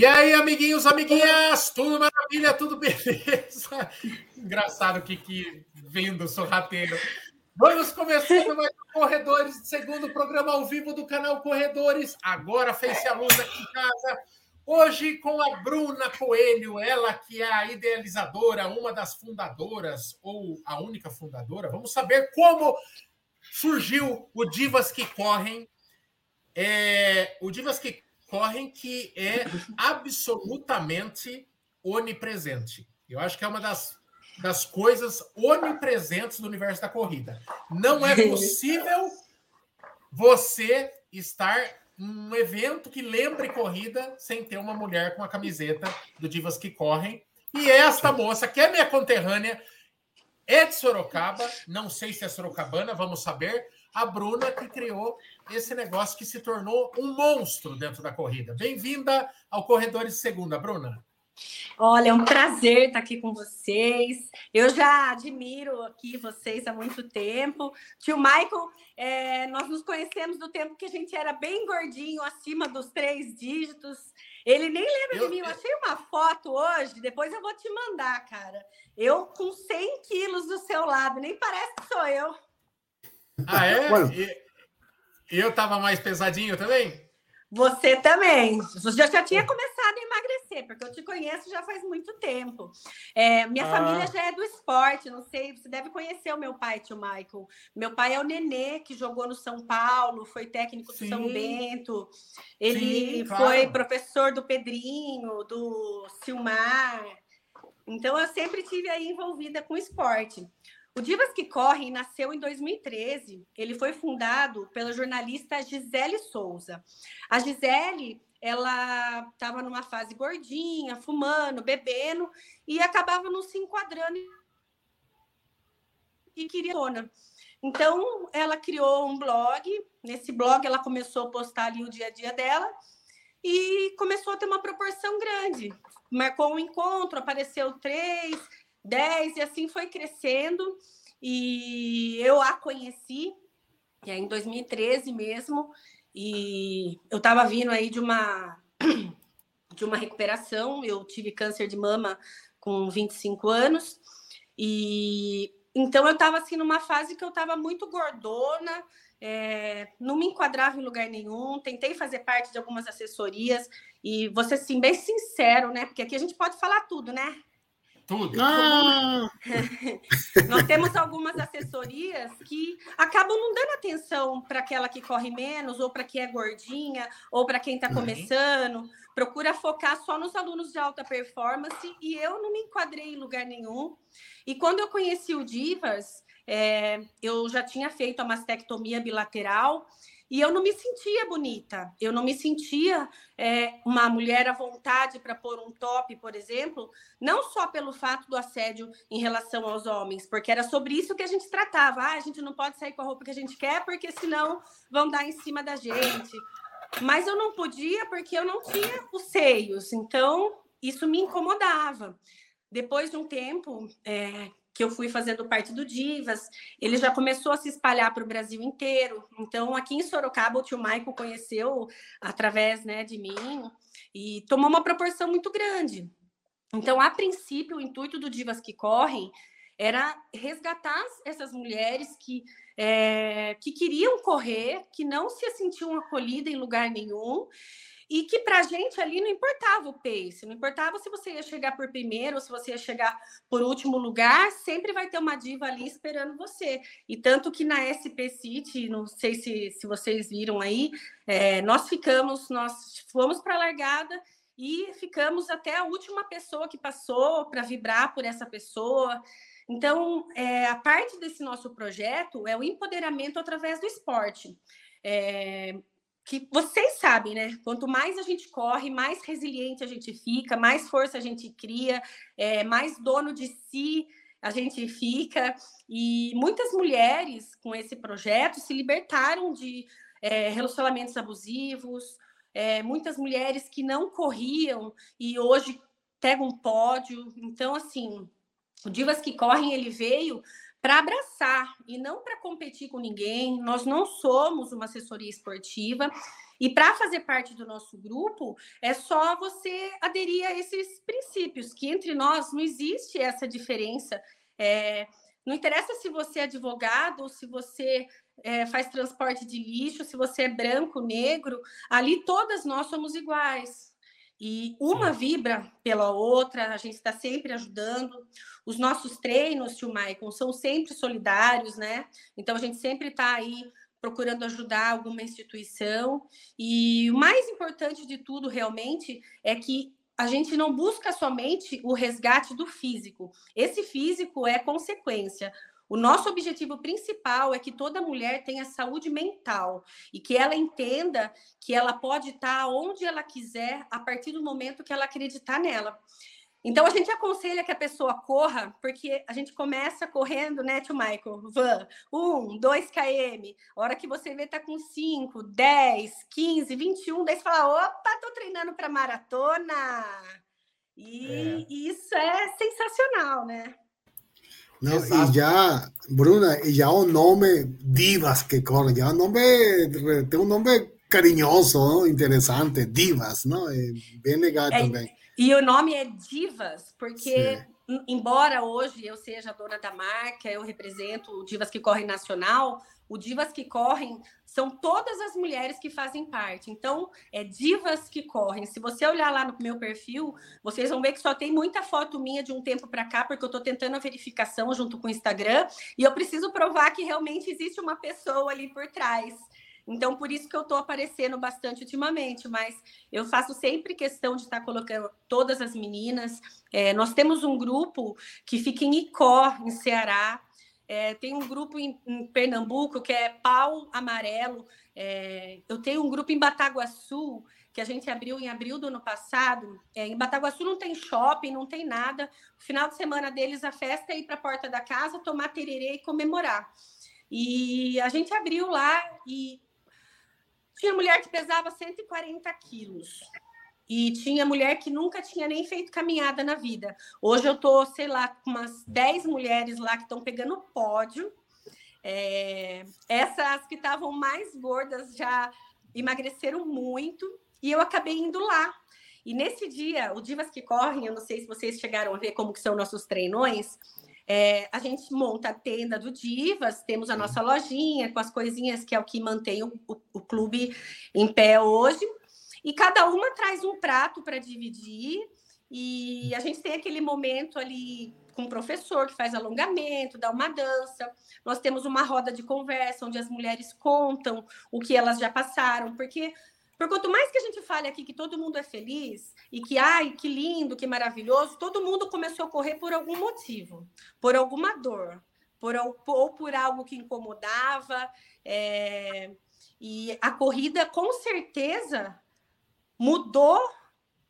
E aí, amiguinhos, amiguinhas, tudo maravilha, tudo beleza? Engraçado que, que vendo sorrateiro. Vamos começando mais Corredores, segundo programa ao vivo do canal Corredores. Agora fez-se a luz aqui em casa. Hoje com a Bruna Coelho, ela que é a idealizadora, uma das fundadoras, ou a única fundadora. Vamos saber como surgiu o Divas que Correm. É, o Divas que correm que é absolutamente onipresente. Eu acho que é uma das, das coisas onipresentes do universo da corrida. Não é possível você estar num evento que lembre corrida sem ter uma mulher com a camiseta do Divas que Correm. E esta moça, que é minha conterrânea, é de Sorocaba, não sei se é sorocabana, vamos saber. A Bruna que criou esse negócio que se tornou um monstro dentro da corrida. Bem-vinda ao Corredores de Segunda, Bruna. Olha, é um prazer estar aqui com vocês. Eu já admiro aqui vocês há muito tempo. Tio Michael, é, nós nos conhecemos do tempo que a gente era bem gordinho, acima dos três dígitos. Ele nem lembra eu, de mim. Eu achei uma foto hoje, depois eu vou te mandar, cara. Eu com 100 quilos do seu lado, nem parece que sou eu. Ah, é? E eu estava mais pesadinho também? Você também. Você já, já tinha começado a emagrecer, porque eu te conheço já faz muito tempo. É, minha ah. família já é do esporte, não sei, você deve conhecer o meu pai, tio Michael. Meu pai é o Nenê, que jogou no São Paulo, foi técnico do Sim. São Bento. Ele Sim, claro. foi professor do Pedrinho, do Silmar. Então, eu sempre tive aí envolvida com esporte. O Divas que Correm nasceu em 2013. Ele foi fundado pela jornalista Gisele Souza. A Gisele, ela estava numa fase gordinha, fumando, bebendo e acabava não se enquadrando e queria dona. Então, ela criou um blog. Nesse blog, ela começou a postar ali o dia a dia dela e começou a ter uma proporção grande. Marcou um encontro, apareceu três, 10, e assim foi crescendo. E eu a conheci é em 2013 mesmo, e eu estava vindo aí de uma de uma recuperação, eu tive câncer de mama com 25 anos, e então eu estava assim numa fase que eu estava muito gordona, é, não me enquadrava em lugar nenhum, tentei fazer parte de algumas assessorias, e você assim, bem sincero, né? Porque aqui a gente pode falar tudo, né? Tudo. Ah! Nós temos algumas assessorias que acabam não dando atenção para aquela que corre menos, ou para quem é gordinha, ou para quem está uhum. começando. Procura focar só nos alunos de alta performance e eu não me enquadrei em lugar nenhum. E quando eu conheci o Divas, é, eu já tinha feito a mastectomia bilateral e eu não me sentia bonita, eu não me sentia é, uma mulher à vontade para pôr um top, por exemplo, não só pelo fato do assédio em relação aos homens, porque era sobre isso que a gente tratava. Ah, a gente não pode sair com a roupa que a gente quer, porque senão vão dar em cima da gente. Mas eu não podia porque eu não tinha os seios, então isso me incomodava. Depois de um tempo, é, que eu fui fazendo parte do Divas, ele já começou a se espalhar para o Brasil inteiro. Então, aqui em Sorocaba, o tio Michael conheceu através né, de mim e tomou uma proporção muito grande. Então, a princípio, o intuito do Divas que Correm era resgatar essas mulheres que, é, que queriam correr, que não se sentiam acolhidas em lugar nenhum e que para a gente ali não importava o pace, não importava se você ia chegar por primeiro ou se você ia chegar por último lugar, sempre vai ter uma diva ali esperando você. E tanto que na SP City, não sei se, se vocês viram aí, é, nós ficamos, nós fomos para a largada e ficamos até a última pessoa que passou para vibrar por essa pessoa. Então, é, a parte desse nosso projeto é o empoderamento através do esporte. É, que vocês sabem, né? Quanto mais a gente corre, mais resiliente a gente fica, mais força a gente cria, é, mais dono de si a gente fica. E muitas mulheres com esse projeto se libertaram de é, relacionamentos abusivos, é, muitas mulheres que não corriam e hoje pegam um pódio. Então, assim, o Divas que Correm, ele veio para abraçar e não para competir com ninguém. Nós não somos uma assessoria esportiva. E para fazer parte do nosso grupo, é só você aderir a esses princípios, que entre nós não existe essa diferença. É, não interessa se você é advogado, se você é, faz transporte de lixo, se você é branco, negro, ali todas nós somos iguais. E uma vibra pela outra, a gente está sempre ajudando. Os nossos treinos, tio Maicon, são sempre solidários, né? Então a gente sempre está aí procurando ajudar alguma instituição. E o mais importante de tudo, realmente, é que a gente não busca somente o resgate do físico. Esse físico é consequência. O nosso objetivo principal é que toda mulher tenha saúde mental e que ela entenda que ela pode estar onde ela quiser a partir do momento que ela acreditar nela. Então a gente aconselha que a pessoa corra, porque a gente começa correndo, né, tio Michael? Van, um, dois km. A hora que você vê, tá com 5, 10, 15, 21, daí você fala: opa, tô treinando para maratona. E é. isso é sensacional, né? Não, e já, Bruna, e já o nome Divas que corre, já o nome tem um nome carinhoso, interessante, Divas, não? É bem legal é, também. E o nome é Divas, porque, Sim. embora hoje eu seja dona da marca, eu represento o Divas que Correm Nacional, o Divas que Correm são todas as mulheres que fazem parte. Então, é Divas que Correm. Se você olhar lá no meu perfil, vocês vão ver que só tem muita foto minha de um tempo para cá, porque eu estou tentando a verificação junto com o Instagram, e eu preciso provar que realmente existe uma pessoa ali por trás. Então, por isso que eu estou aparecendo bastante ultimamente, mas eu faço sempre questão de estar colocando todas as meninas. É, nós temos um grupo que fica em Icó, em Ceará. É, tem um grupo em, em, Pernambuco que é Pau Amarelo. É, eu tenho um grupo em Bataguaçu que a gente abriu em abril do ano passado. É, em Bataguaçu não tem shopping, não tem nada. O final de semana deles, a festa é ir para a porta da casa, tomar tererê e comemorar. E a gente abriu lá e tinha mulher que pesava 140 quilos. E tinha mulher que nunca tinha nem feito caminhada na vida. Hoje eu tô, sei lá, com umas 10 mulheres lá que estão pegando pódio. É, essas que estavam mais gordas já emagreceram muito. E eu acabei indo lá. E nesse dia, o Divas que Correm, eu não sei se vocês chegaram a ver como que são nossos treinões, é, a gente monta a tenda do Divas, temos a nossa lojinha com as coisinhas que é o que mantém o, o, o clube em pé hoje. E cada uma traz um prato para dividir. E a gente tem aquele momento ali com o professor que faz alongamento, dá uma dança. Nós temos uma roda de conversa onde as mulheres contam o que elas já passaram, porque por quanto mais que a gente fale aqui que todo mundo é feliz e que, ai, que lindo, que maravilhoso, todo mundo começou a correr por algum motivo, por alguma dor, por, ou por algo que incomodava. É, e a corrida, com certeza, mudou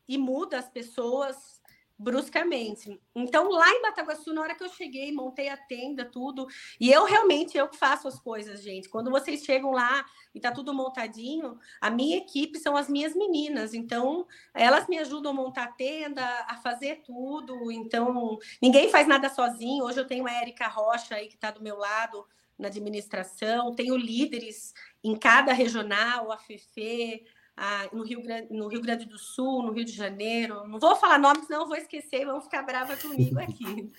e muda as pessoas bruscamente. Então, lá em Bataguaçu, na hora que eu cheguei, montei a tenda, tudo, e eu realmente eu faço as coisas, gente. Quando vocês chegam lá e tá tudo montadinho, a minha equipe são as minhas meninas. Então, elas me ajudam a montar a tenda, a fazer tudo. Então, ninguém faz nada sozinho. Hoje eu tenho a Érica Rocha aí que está do meu lado na administração, tenho líderes em cada regional, a Fefe, ah, no, Rio Grande, no Rio Grande do Sul, no Rio de Janeiro. Não vou falar nomes, senão vou esquecer, vão ficar brava comigo aqui.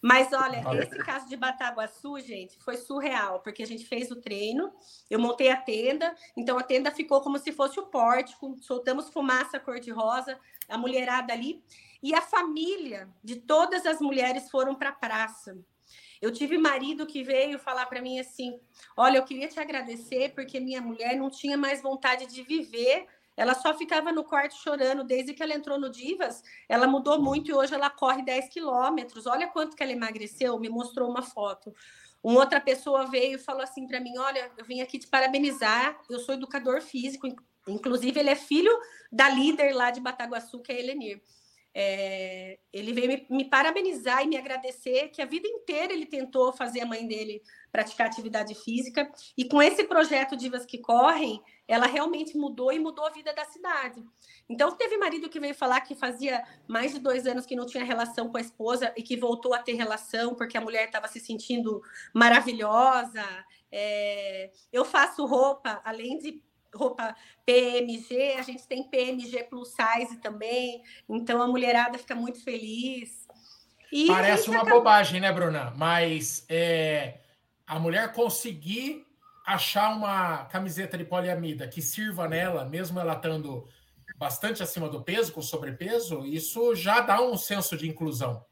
Mas olha, esse caso de Bataguaçu, gente, foi surreal, porque a gente fez o treino, eu montei a tenda, então a tenda ficou como se fosse o pórtico, soltamos fumaça cor-de-rosa, a mulherada ali, e a família de todas as mulheres foram para a praça. Eu tive marido que veio falar para mim assim: Olha, eu queria te agradecer porque minha mulher não tinha mais vontade de viver. Ela só ficava no quarto chorando desde que ela entrou no Divas. Ela mudou muito e hoje ela corre 10 quilômetros. Olha quanto que ela emagreceu. Me mostrou uma foto. Uma outra pessoa veio e falou assim para mim: Olha, eu vim aqui te parabenizar. Eu sou educador físico. Inclusive, ele é filho da líder lá de Bataguaçu, que é a Elenir. É, ele veio me, me, parabenizar e me agradecer que a vida inteira ele tentou fazer a mãe dele praticar atividade física e com esse projeto Divas que Correm, ela realmente mudou e mudou a vida da cidade. Então teve marido que veio falar que fazia mais de dois anos que não tinha relação com a esposa e que voltou a ter relação porque a mulher estava se sentindo maravilhosa. É, eu faço roupa, além de roupa PMG, a gente tem PMG plus size também, então a mulherada fica muito feliz. E Parece uma acaba... bobagem, né, Bruna? Mas é, a mulher conseguir achar uma camiseta de poliamida que sirva nela, mesmo ela estando bastante acima do peso, com sobrepeso, isso já dá um senso de inclusão.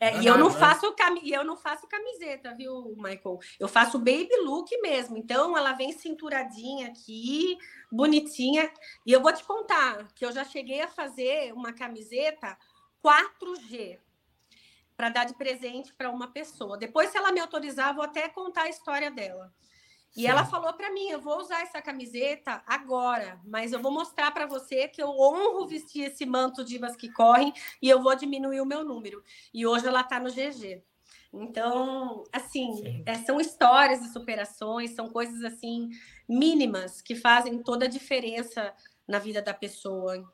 É, e eu não, faço cam... eu não faço camiseta, viu, Michael? Eu faço baby look mesmo. Então, ela vem cinturadinha aqui, bonitinha. E eu vou te contar que eu já cheguei a fazer uma camiseta 4G para dar de presente para uma pessoa. Depois, se ela me autorizar, vou até contar a história dela. E Sim. ela falou para mim: eu vou usar essa camiseta agora, mas eu vou mostrar para você que eu honro vestir esse manto divas que correm e eu vou diminuir o meu número. E hoje ela está no GG. Então, assim, é, são histórias de superações, são coisas assim mínimas que fazem toda a diferença na vida da pessoa.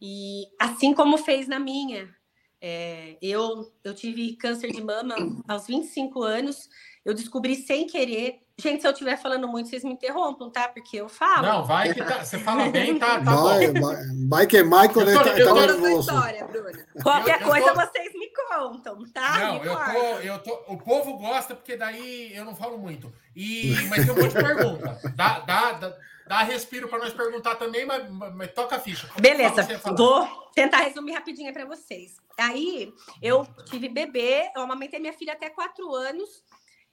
E assim como fez na minha. É, eu, eu tive câncer de mama aos 25 anos, eu descobri sem querer Gente, se eu estiver falando muito, vocês me interrompam, tá? Porque eu falo. Não, vai que tá, você fala bem, tá, tá vai, bom. Vai, que Michael eu tô, tá, eu tá tô, história, Bruna. Qualquer eu, coisa tô... vocês me contam, tá? Não, me eu tô, eu tô, o povo gosta porque daí eu não falo muito. E, mas tem um monte de pergunta. Dá, dá, dá, dá respiro para nós perguntar também, mas, mas toca a ficha. Beleza, vou tentar resumir rapidinho para vocês. Aí, eu tive bebê, eu amamentei minha filha até quatro anos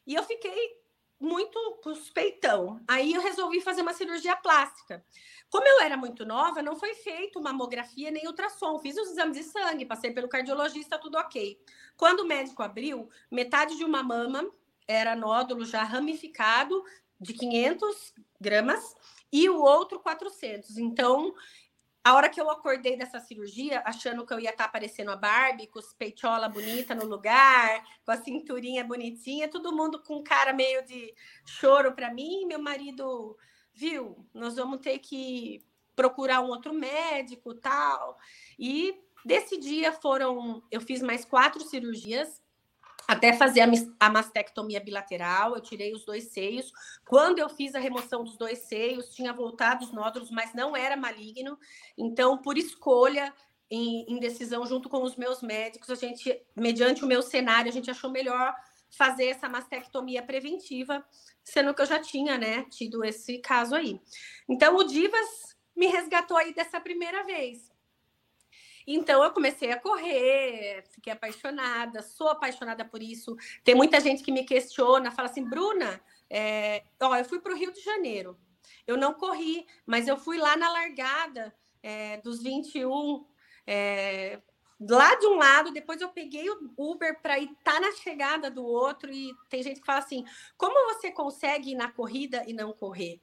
e eu fiquei muito suspeitão. Aí eu resolvi fazer uma cirurgia plástica. Como eu era muito nova, não foi feito mamografia nem ultrassom. Fiz os exames de sangue, passei pelo cardiologista, tudo ok. Quando o médico abriu, metade de uma mama era nódulo já ramificado de 500 gramas e o outro 400. Então, a hora que eu acordei dessa cirurgia, achando que eu ia estar tá aparecendo a Barbie, com os peitola bonita no lugar, com a cinturinha bonitinha, todo mundo com cara meio de choro para mim. Meu marido, viu, nós vamos ter que procurar um outro médico, tal. E desse dia foram, eu fiz mais quatro cirurgias até fazer a, mastectomia bilateral, eu tirei os dois seios. Quando eu fiz a remoção dos dois seios, tinha voltado os nódulos, mas não era maligno. Então, por escolha, em, em, decisão junto com os meus médicos, a gente, mediante o meu cenário, a gente achou melhor fazer essa mastectomia preventiva, sendo que eu já tinha, né, tido esse caso aí. Então, o Divas me resgatou aí dessa primeira vez. Então eu comecei a correr, fiquei apaixonada, sou apaixonada por isso. Tem muita gente que me questiona, fala assim, Bruna, é... ó, eu fui para o Rio de Janeiro. Eu não corri, mas eu fui lá na largada é, dos 21, é, lá de um lado, depois eu peguei o Uber para ir tá na chegada do outro, e tem gente que fala assim: como você consegue ir na corrida e não correr?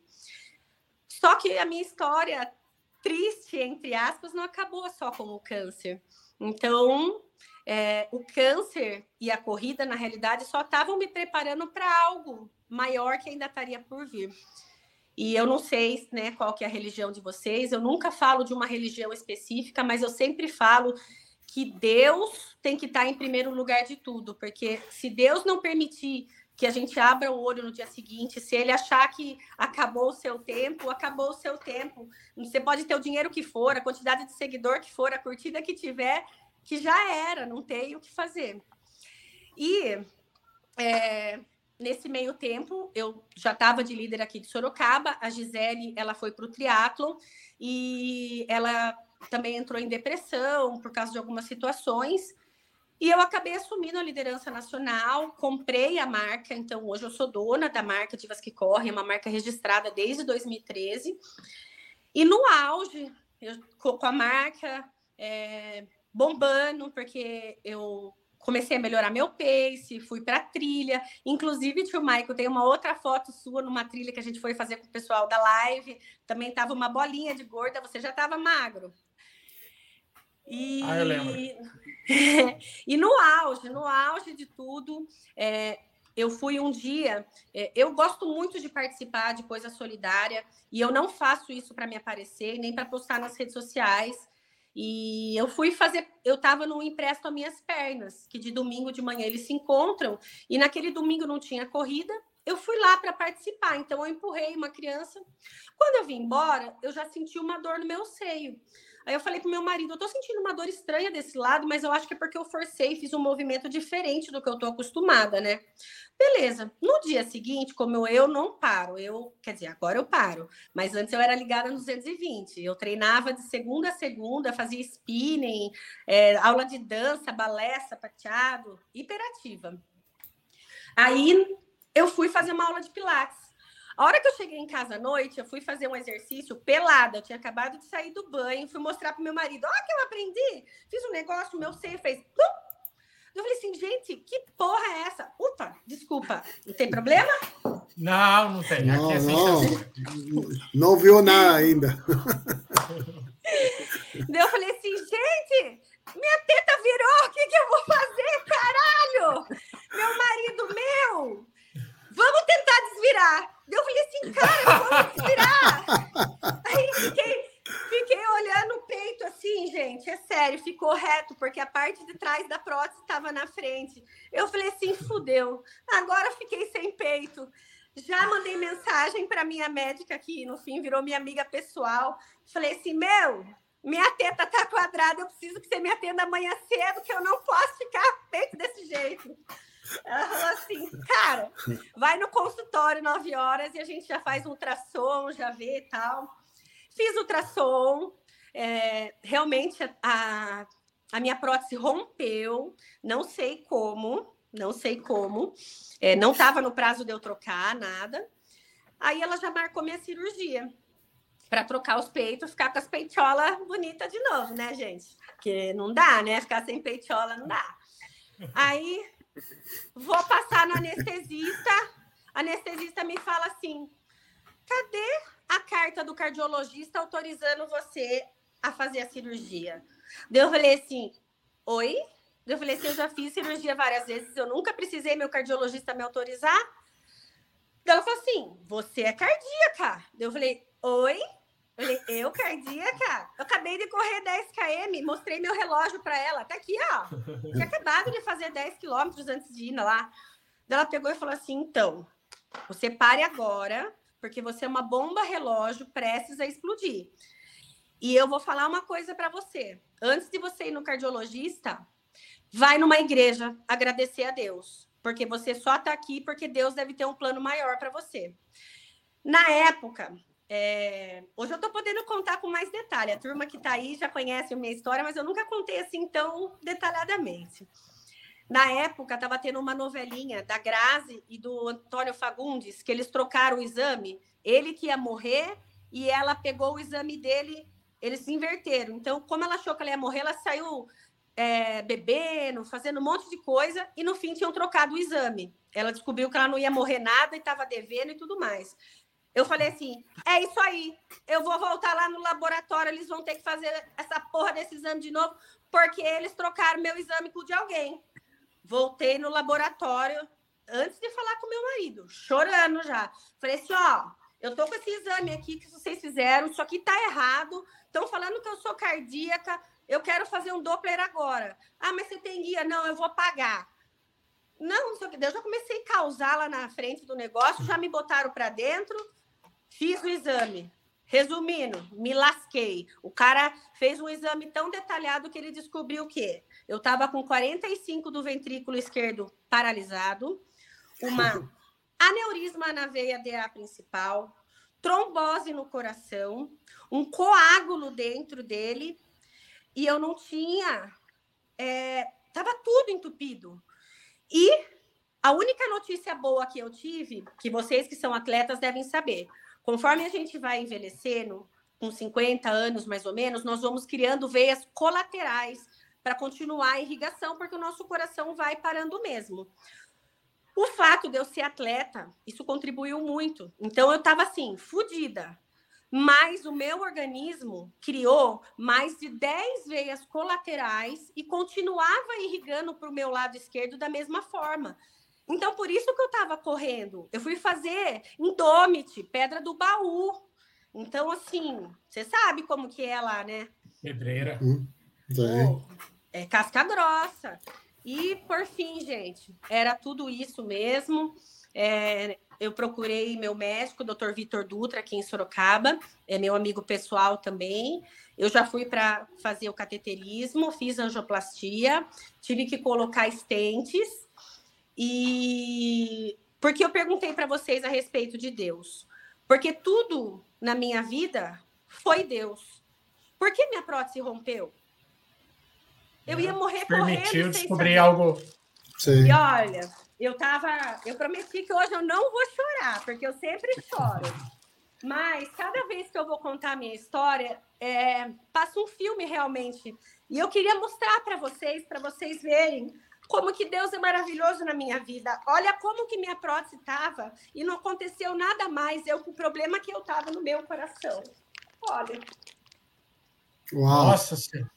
Só que a minha história triste, entre aspas, não acabou só com o câncer. Então, é, o câncer e a corrida, na realidade, só estavam me preparando para algo maior que ainda estaria por vir. E eu não sei né, qual que é a religião de vocês, eu nunca falo de uma religião específica, mas eu sempre falo que Deus tem que estar em primeiro lugar de tudo, porque se Deus não permitir que a gente abra o olho no dia seguinte. Se ele achar que acabou o seu tempo, acabou o seu tempo. Você pode ter o dinheiro que for, a quantidade de seguidor que for, a curtida que tiver, que já era, não tem o que fazer. E é, nesse meio tempo, eu já estava de líder aqui de Sorocaba, a Gisele ela foi para o triatlo e ela também entrou em depressão por causa de algumas situações. E eu acabei assumindo a liderança nacional, comprei a marca, então hoje eu sou dona da marca Divas que Correm, é uma marca registrada desde 2013. E no auge, eu com a marca é, bombando, porque eu comecei a melhorar meu pace, fui para trilha. Inclusive, tio Michael, tem uma outra foto sua numa trilha que a gente foi fazer com o pessoal da live. Também tava uma bolinha de gorda, você já estava magro. E, ah, eu lembro. e no auge, no auge de tudo, é, eu fui um dia. É, eu gosto muito de participar de coisa solidária e eu não faço isso para me aparecer nem para postar nas redes sociais. E eu fui fazer, eu estava no empréstimo a minhas pernas, que de domingo de manhã eles se encontram, e naquele domingo não tinha corrida, eu fui lá para participar, então eu empurrei uma criança. Quando eu vim embora, eu já senti uma dor no meu seio. Aí eu falei pro meu marido, eu tô sentindo uma dor estranha desse lado, mas eu acho que é porque eu forcei, fiz um movimento diferente do que eu tô acostumada, né? Beleza. No dia seguinte, como eu não paro, eu, quer dizer, agora eu paro, mas antes eu era ligada no 220. Eu treinava de segunda a segunda, fazia spinning, é, aula de dança, balé, sapateado, hiperativa. Aí eu fui fazer uma aula de pilates. A hora que eu cheguei em casa à noite, eu fui fazer um exercício pelada. Eu tinha acabado de sair do banho, fui mostrar pro meu marido: Olha que eu aprendi! Fiz um negócio, meu seio fez. Eu falei assim, gente, que porra é essa? Upa, desculpa, não tem problema? Não, não tem. Não, é não, não viu nada ainda. Daí eu falei assim, gente, minha teta virou, o que, que eu vou fazer, caralho? Meu marido, meu, vamos tentar desvirar. Eu falei assim, cara, vamos desvirar. Aí fiquei, fiquei olhando o peito assim, gente, é sério, ficou reto, porque a parte de trás da prótese estava na frente. Eu falei assim, fudeu, agora fiquei sem peito. Já mandei mensagem para minha médica, que no fim virou minha amiga pessoal. Falei assim, meu, minha teta tá quadrada, eu preciso que você me atenda amanhã cedo, que eu não posso ficar peito desse jeito. Ela falou assim, cara, vai no consultório nove horas e a gente já faz ultrassom, já vê e tal. Fiz ultrassom, é, realmente a, a minha prótese rompeu, não sei como, não sei como, é, não estava no prazo de eu trocar nada. Aí ela já marcou minha cirurgia para trocar os peitos, ficar com as peitolas bonitas de novo, né, gente? Porque não dá, né? Ficar sem peitola não dá. Aí Vou passar no anestesista. Anestesista me fala assim: cadê a carta do cardiologista autorizando você a fazer a cirurgia? Daí eu falei assim: oi? Eu falei assim: eu já fiz cirurgia várias vezes, eu nunca precisei meu cardiologista me autorizar. Ela falou assim: você é cardíaca. Eu falei: oi? Falei, eu cardíaca? Eu acabei de correr 10 km, mostrei meu relógio para ela. Tá aqui, ó. Tinha acabado de fazer 10 quilômetros antes de ir lá. Ela pegou e falou assim: então, você pare agora, porque você é uma bomba relógio prestes a explodir. E eu vou falar uma coisa para você. Antes de você ir no cardiologista, vai numa igreja agradecer a Deus, porque você só tá aqui porque Deus deve ter um plano maior para você. Na época, é... Hoje eu estou podendo contar com mais detalhe. A turma que está aí já conhece a minha história, mas eu nunca contei assim tão detalhadamente. Na época, estava tendo uma novelinha da Grazi e do Antônio Fagundes, que eles trocaram o exame. Ele que ia morrer e ela pegou o exame dele, eles se inverteram. Então, como ela achou que ela ia morrer, ela saiu é, bebendo, fazendo um monte de coisa, e no fim tinham trocado o exame. Ela descobriu que ela não ia morrer nada e estava devendo e tudo mais. Eu falei assim: é isso aí. Eu vou voltar lá no laboratório, eles vão ter que fazer essa porra desse exame de novo, porque eles trocaram meu exame com o de alguém. Voltei no laboratório antes de falar com meu marido, chorando já. Falei assim: ó, eu tô com esse exame aqui que vocês fizeram, isso aqui tá errado. Estão falando que eu sou cardíaca, eu quero fazer um Doppler agora. Ah, mas você tem guia? Não, eu vou pagar. Não, não sei o que. Eu já comecei a causar lá na frente do negócio, já me botaram para dentro Fiz o exame. Resumindo, me lasquei. O cara fez um exame tão detalhado que ele descobriu que eu estava com 45 do ventrículo esquerdo paralisado, uma aneurisma na veia DA principal, trombose no coração, um coágulo dentro dele, e eu não tinha. Estava é, tudo entupido. E a única notícia boa que eu tive, que vocês que são atletas devem saber, Conforme a gente vai envelhecendo, com 50 anos mais ou menos, nós vamos criando veias colaterais para continuar a irrigação, porque o nosso coração vai parando mesmo. O fato de eu ser atleta, isso contribuiu muito. Então eu estava assim, fodida. Mas o meu organismo criou mais de 10 veias colaterais e continuava irrigando para o meu lado esquerdo da mesma forma. Então, por isso que eu estava correndo. Eu fui fazer Indomit, Pedra do Baú. Então, assim, você sabe como que é lá, né? Pedreira. Hum, é casca grossa. E, por fim, gente, era tudo isso mesmo. É, eu procurei meu médico, o Dr. Vitor Dutra, aqui em Sorocaba, é meu amigo pessoal também. Eu já fui para fazer o cateterismo, fiz angioplastia, tive que colocar estentes e porque eu perguntei para vocês a respeito de Deus. Porque tudo na minha vida foi Deus. Por que minha prótese rompeu? Eu ia morrer Permitiu descobrir algo. Sim. E olha, eu tava, eu prometi que hoje eu não vou chorar, porque eu sempre choro. Mas cada vez que eu vou contar a minha história, é, passa um filme realmente. E eu queria mostrar para vocês, para vocês verem como que Deus é maravilhoso na minha vida. Olha como que minha prótese estava e não aconteceu nada mais. Eu com o problema que eu tava no meu coração. Olha. Uau. Nossa Senhora.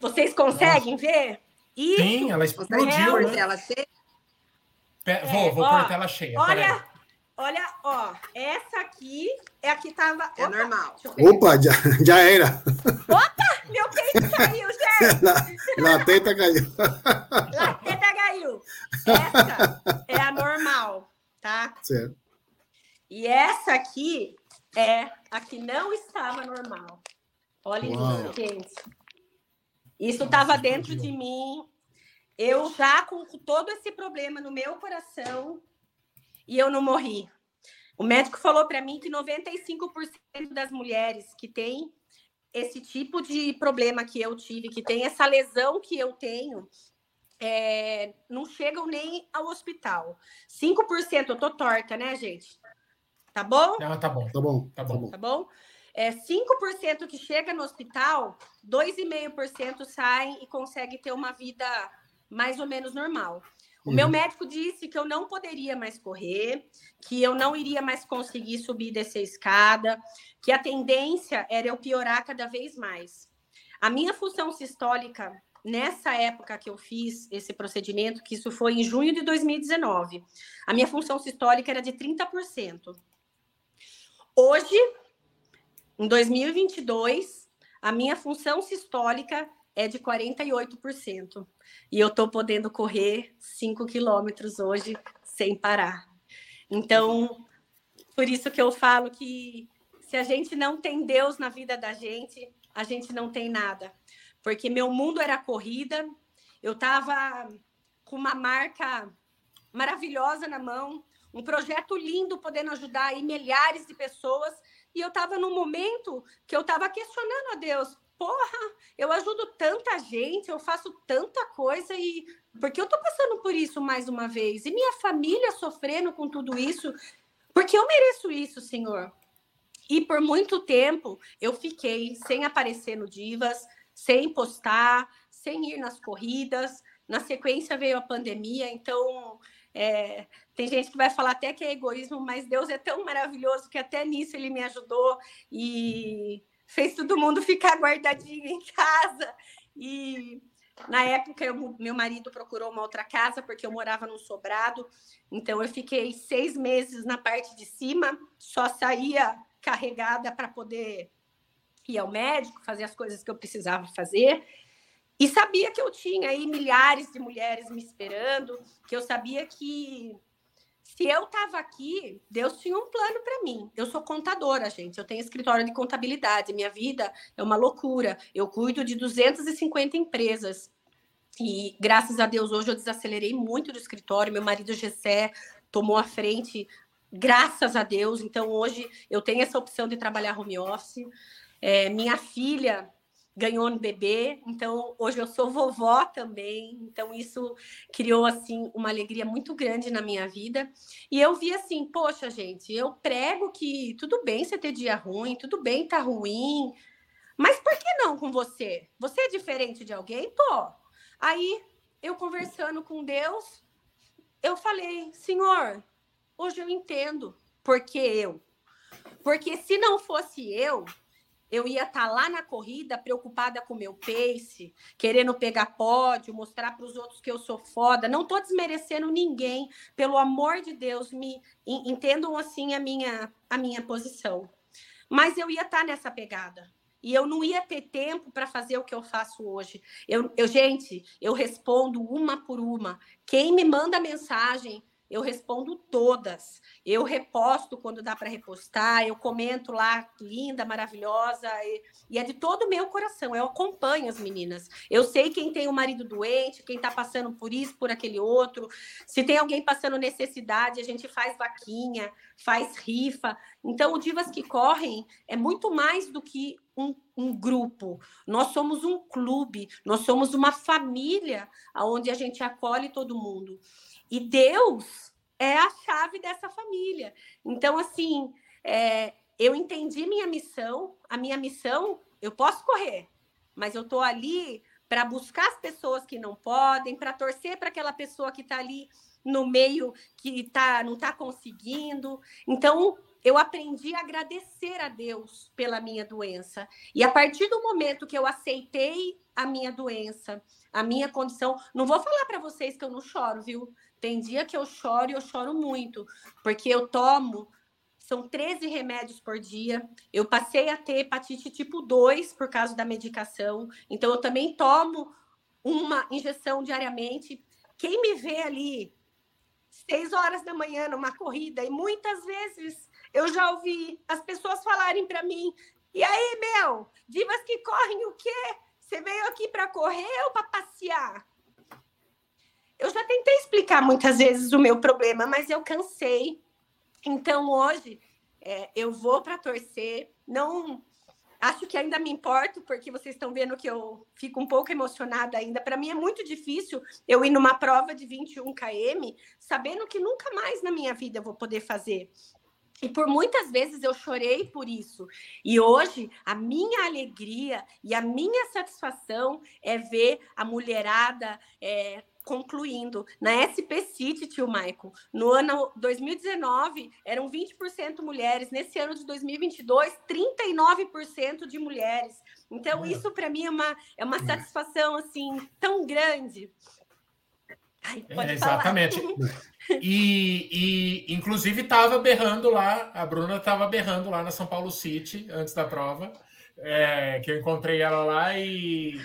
Vocês conseguem Nossa. ver? Isso. Sim, ela explodiu. É, né? ela é, vou, vou ó, por tela cheia. Olha, olha, ó, essa aqui é a que tava. É Opa, normal. Opa, já, já era. Opa, meu peito caiu, gente. La, teta caiu. La teta caiu. Essa é a normal, tá? Certo. E essa aqui é a que não estava normal. Olha isso, gente. Isso estava dentro de mim eu já com todo esse problema no meu coração e eu não morri. O médico falou para mim que 95% das mulheres que têm esse tipo de problema que eu tive, que tem essa lesão que eu tenho, é, não chegam nem ao hospital. 5% eu tô torta, né, gente? Tá bom? Não, tá bom. Tá bom. Tá bom. Tá bom? É, 5% que chega no hospital, 2,5% saem e conseguem ter uma vida mais ou menos normal. O uhum. meu médico disse que eu não poderia mais correr, que eu não iria mais conseguir subir e descer escada, que a tendência era eu piorar cada vez mais. A minha função sistólica, nessa época que eu fiz esse procedimento, que isso foi em junho de 2019, a minha função sistólica era de 30%. Hoje, em 2022, a minha função sistólica é de 48%. E eu estou podendo correr 5 quilômetros hoje sem parar. Então, por isso que eu falo que se a gente não tem Deus na vida da gente, a gente não tem nada. Porque meu mundo era corrida, eu estava com uma marca maravilhosa na mão, um projeto lindo podendo ajudar aí milhares de pessoas, e eu estava num momento que eu estava questionando a Deus, porra, eu ajudo tanta gente, eu faço tanta coisa e porque eu tô passando por isso mais uma vez e minha família sofrendo com tudo isso, porque eu mereço isso, Senhor. E por muito tempo eu fiquei sem aparecer no Divas, sem postar, sem ir nas corridas. Na sequência veio a pandemia, então é, tem gente que vai falar até que é egoísmo, mas Deus é tão maravilhoso que até nisso ele me ajudou e fez todo mundo ficar guardadinho em casa. E na época, eu, meu marido procurou uma outra casa, porque eu morava num sobrado. Então, eu fiquei seis meses na parte de cima, só saía carregada para poder ir ao médico, fazer as coisas que eu precisava fazer. E sabia que eu tinha aí milhares de mulheres me esperando, que eu sabia que se eu estava aqui, Deus tinha um plano para mim. Eu sou contadora, gente. Eu tenho escritório de contabilidade. Minha vida é uma loucura. Eu cuido de 250 empresas. E graças a Deus, hoje eu desacelerei muito do escritório. Meu marido Gessé tomou a frente, graças a Deus. Então, hoje eu tenho essa opção de trabalhar home office. É, minha filha ganhou no bebê, então hoje eu sou vovó também, então isso criou assim uma alegria muito grande na minha vida. E eu vi assim, poxa, gente, eu prego que tudo bem você ter dia ruim, tudo bem tá ruim, mas por que não com você? Você é diferente de alguém? Tô. Aí eu conversando com Deus, eu falei, Senhor, hoje eu entendo porque eu. Porque se não fosse eu, eu ia estar tá lá na corrida preocupada com meu pace, querendo pegar pódio, mostrar para os outros que eu sou foda. Não estou desmerecendo ninguém, pelo amor de Deus, me entendam assim a minha a minha posição. Mas eu ia estar tá nessa pegada. E eu não ia ter tempo para fazer o que eu faço hoje. Eu, eu, gente, eu respondo uma por uma. Quem me manda mensagem, eu respondo todas. Eu reposto quando dá para repostar, eu comento lá, linda, maravilhosa, e, e, é de todo o meu coração. Eu acompanho as meninas. Eu sei quem tem o marido doente, quem está passando por isso, por aquele outro. Se tem alguém passando necessidade, a gente faz vaquinha, faz rifa. Então, o Divas que Correm é muito mais do que um, um, grupo, nós somos um clube, nós somos uma família onde a gente acolhe todo mundo. E Deus é a chave dessa família. Então, assim, é, eu entendi minha missão, a minha missão, eu posso correr, mas eu estou ali para buscar as pessoas que não podem, para torcer para aquela pessoa que está ali no meio que tá, não está conseguindo. Então, eu aprendi a agradecer a Deus pela minha doença. E a partir do momento que eu aceitei a minha doença, a minha condição, não vou falar para vocês que eu não choro, viu? Tem dia que eu choro e eu choro muito, porque eu tomo são 13 remédios por dia. Eu passei a ter hepatite tipo 2 por causa da medicação. Então eu também tomo uma injeção diariamente. Quem me vê ali seis horas da manhã numa corrida e muitas vezes eu já ouvi as pessoas falarem para mim: e aí, meu, divas que correm o quê? Você veio aqui para correr ou para passear? Eu já tentei explicar muitas vezes o meu problema, mas eu cansei. Então, hoje, é, eu vou para torcer. Não acho que ainda me importo, porque vocês estão vendo que eu fico um pouco emocionada ainda. Para mim é muito difícil eu ir numa prova de 21 km, sabendo que nunca mais na minha vida eu vou poder fazer. E por muitas vezes eu chorei por isso. E hoje a minha alegria e a minha satisfação é ver a mulherada é, concluindo. Na SP City, tio Michael, no ano 2019 eram 20% mulheres, nesse ano de 2022, 39% de mulheres. Então, isso para mim é uma, é uma satisfação assim tão grande. Ai, é, exatamente. E, e inclusive estava berrando lá, a Bruna estava berrando lá na São Paulo City antes da prova, é, que eu encontrei ela lá e,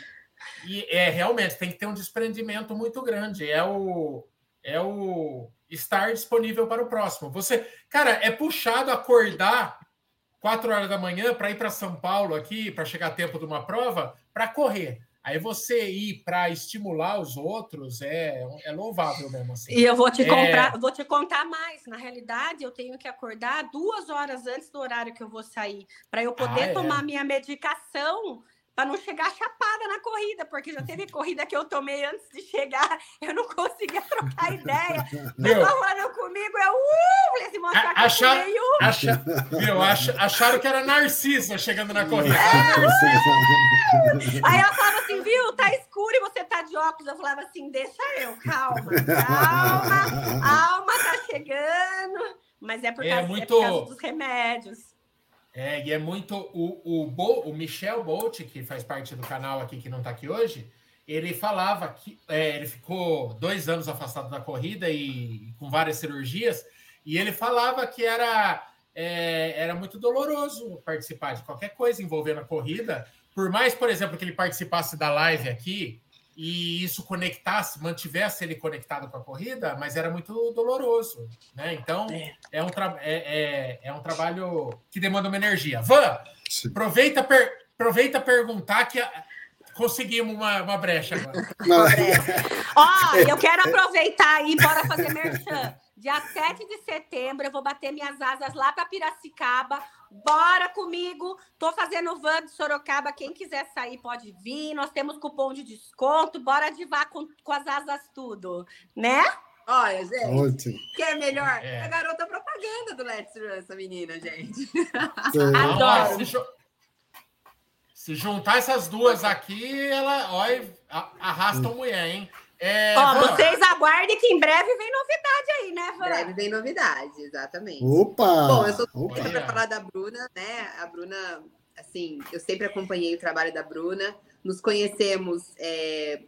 e é realmente tem que ter um desprendimento muito grande. É o é o estar disponível para o próximo. Você, cara, é puxado acordar quatro horas da manhã para ir para São Paulo aqui para chegar a tempo de uma prova para correr. Aí você ir para estimular os outros é, é louvável mesmo. Assim. E eu vou te, é... vou te contar mais. Na realidade, eu tenho que acordar duas horas antes do horário que eu vou sair, para eu poder ah, é? tomar minha medicação para não chegar chapada na corrida, porque já teve corrida que eu tomei antes de chegar, eu não conseguia trocar ideia. Meu, falando comigo, eu uh, falei assim, mostrar que achar, eu meio... acha, meu, ach, acharam que era Narcisa chegando na corrida. É, Aí ela falava assim, viu, tá escuro e você tá de óculos. Eu falava assim, deixa eu, calma, calma, a alma tá chegando. Mas é por é causa, é muito... é por causa dos remédios. É, e é muito. O, o, Bo, o Michel Bolt, que faz parte do canal aqui, que não está aqui hoje, ele falava que é, ele ficou dois anos afastado da corrida e com várias cirurgias, e ele falava que era, é, era muito doloroso participar de qualquer coisa envolvendo a corrida. Por mais, por exemplo, que ele participasse da live aqui, e isso conectasse, mantivesse ele conectado com a corrida, mas era muito doloroso, né? Então é, é um, tra é, é, é, um trabalho que demanda uma energia. Van, aproveita, per aproveita perguntar que a, conseguimos uma, uma brecha agora. Ó, oh, eu quero aproveitar aí, bora fazer merchan. Dia 7 de setembro, eu vou bater minhas asas lá para Piracicaba. Bora comigo. Tô fazendo van de Sorocaba. Quem quiser sair pode vir. Nós temos cupom de desconto. Bora ativar com, com as asas tudo, né? Olha, gente, Ótimo. que é melhor? É. A garota propaganda do Let's Run, essa menina, gente. Adoro. Se, se, juntar essas duas aqui, ela olha, arrasta a mulher, hein? É, Ó, vocês aguardem que em breve vem novidade aí, né, Van? Em breve vem novidade, exatamente. Opa! Bom, eu sou super para falar da Bruna, né? A Bruna, assim, eu sempre acompanhei o trabalho da Bruna. Nos conhecemos é,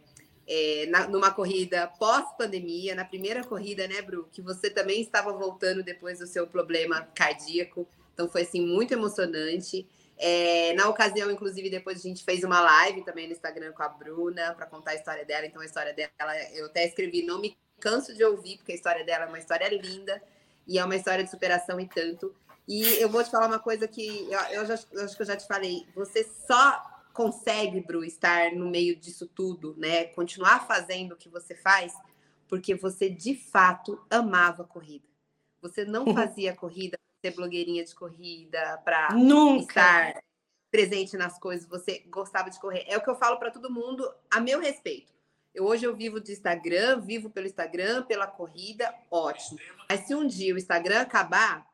é, na, numa corrida pós-pandemia, na primeira corrida, né, Bru? Que você também estava voltando depois do seu problema cardíaco. Então foi assim muito emocionante. É, na ocasião, inclusive, depois a gente fez uma live também no Instagram com a Bruna para contar a história dela. Então, a história dela, eu até escrevi: não me canso de ouvir, porque a história dela é uma história linda e é uma história de superação e tanto. E eu vou te falar uma coisa que eu, eu, já, eu acho que eu já te falei. Você só consegue, Bru, estar no meio disso tudo, né? Continuar fazendo o que você faz, porque você de fato amava a corrida. Você não fazia corrida ser blogueirinha de corrida, para estar presente nas coisas, você gostava de correr. É o que eu falo para todo mundo, a meu respeito. Eu, hoje eu vivo de Instagram, vivo pelo Instagram, pela corrida, ótimo. Mas se um dia o Instagram acabar,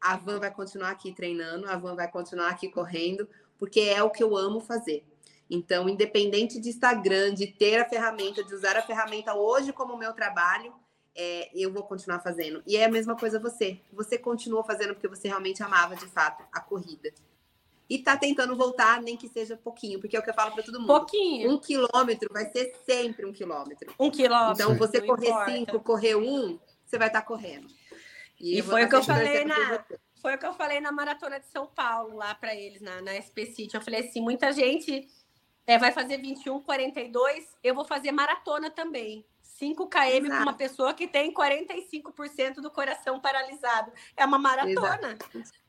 a Van vai continuar aqui treinando, a Van vai continuar aqui correndo, porque é o que eu amo fazer. Então, independente de Instagram, de ter a ferramenta, de usar a ferramenta hoje como meu trabalho, é, eu vou continuar fazendo. E é a mesma coisa você. Você continuou fazendo porque você realmente amava, de fato, a corrida. E tá tentando voltar, nem que seja pouquinho, porque é o que eu falo para todo mundo. Pouquinho. Um quilômetro vai ser sempre um quilômetro. Um quilômetro. Então, você correr importa. cinco, correr um, você vai estar tá correndo. E, e foi o que eu falei na. Foi o que eu falei na maratona de São Paulo, lá para eles, na, na SP City. Eu falei assim: muita gente é, vai fazer 21, 42, eu vou fazer maratona também. 5 km para uma pessoa que tem 45% do coração paralisado. É uma maratona.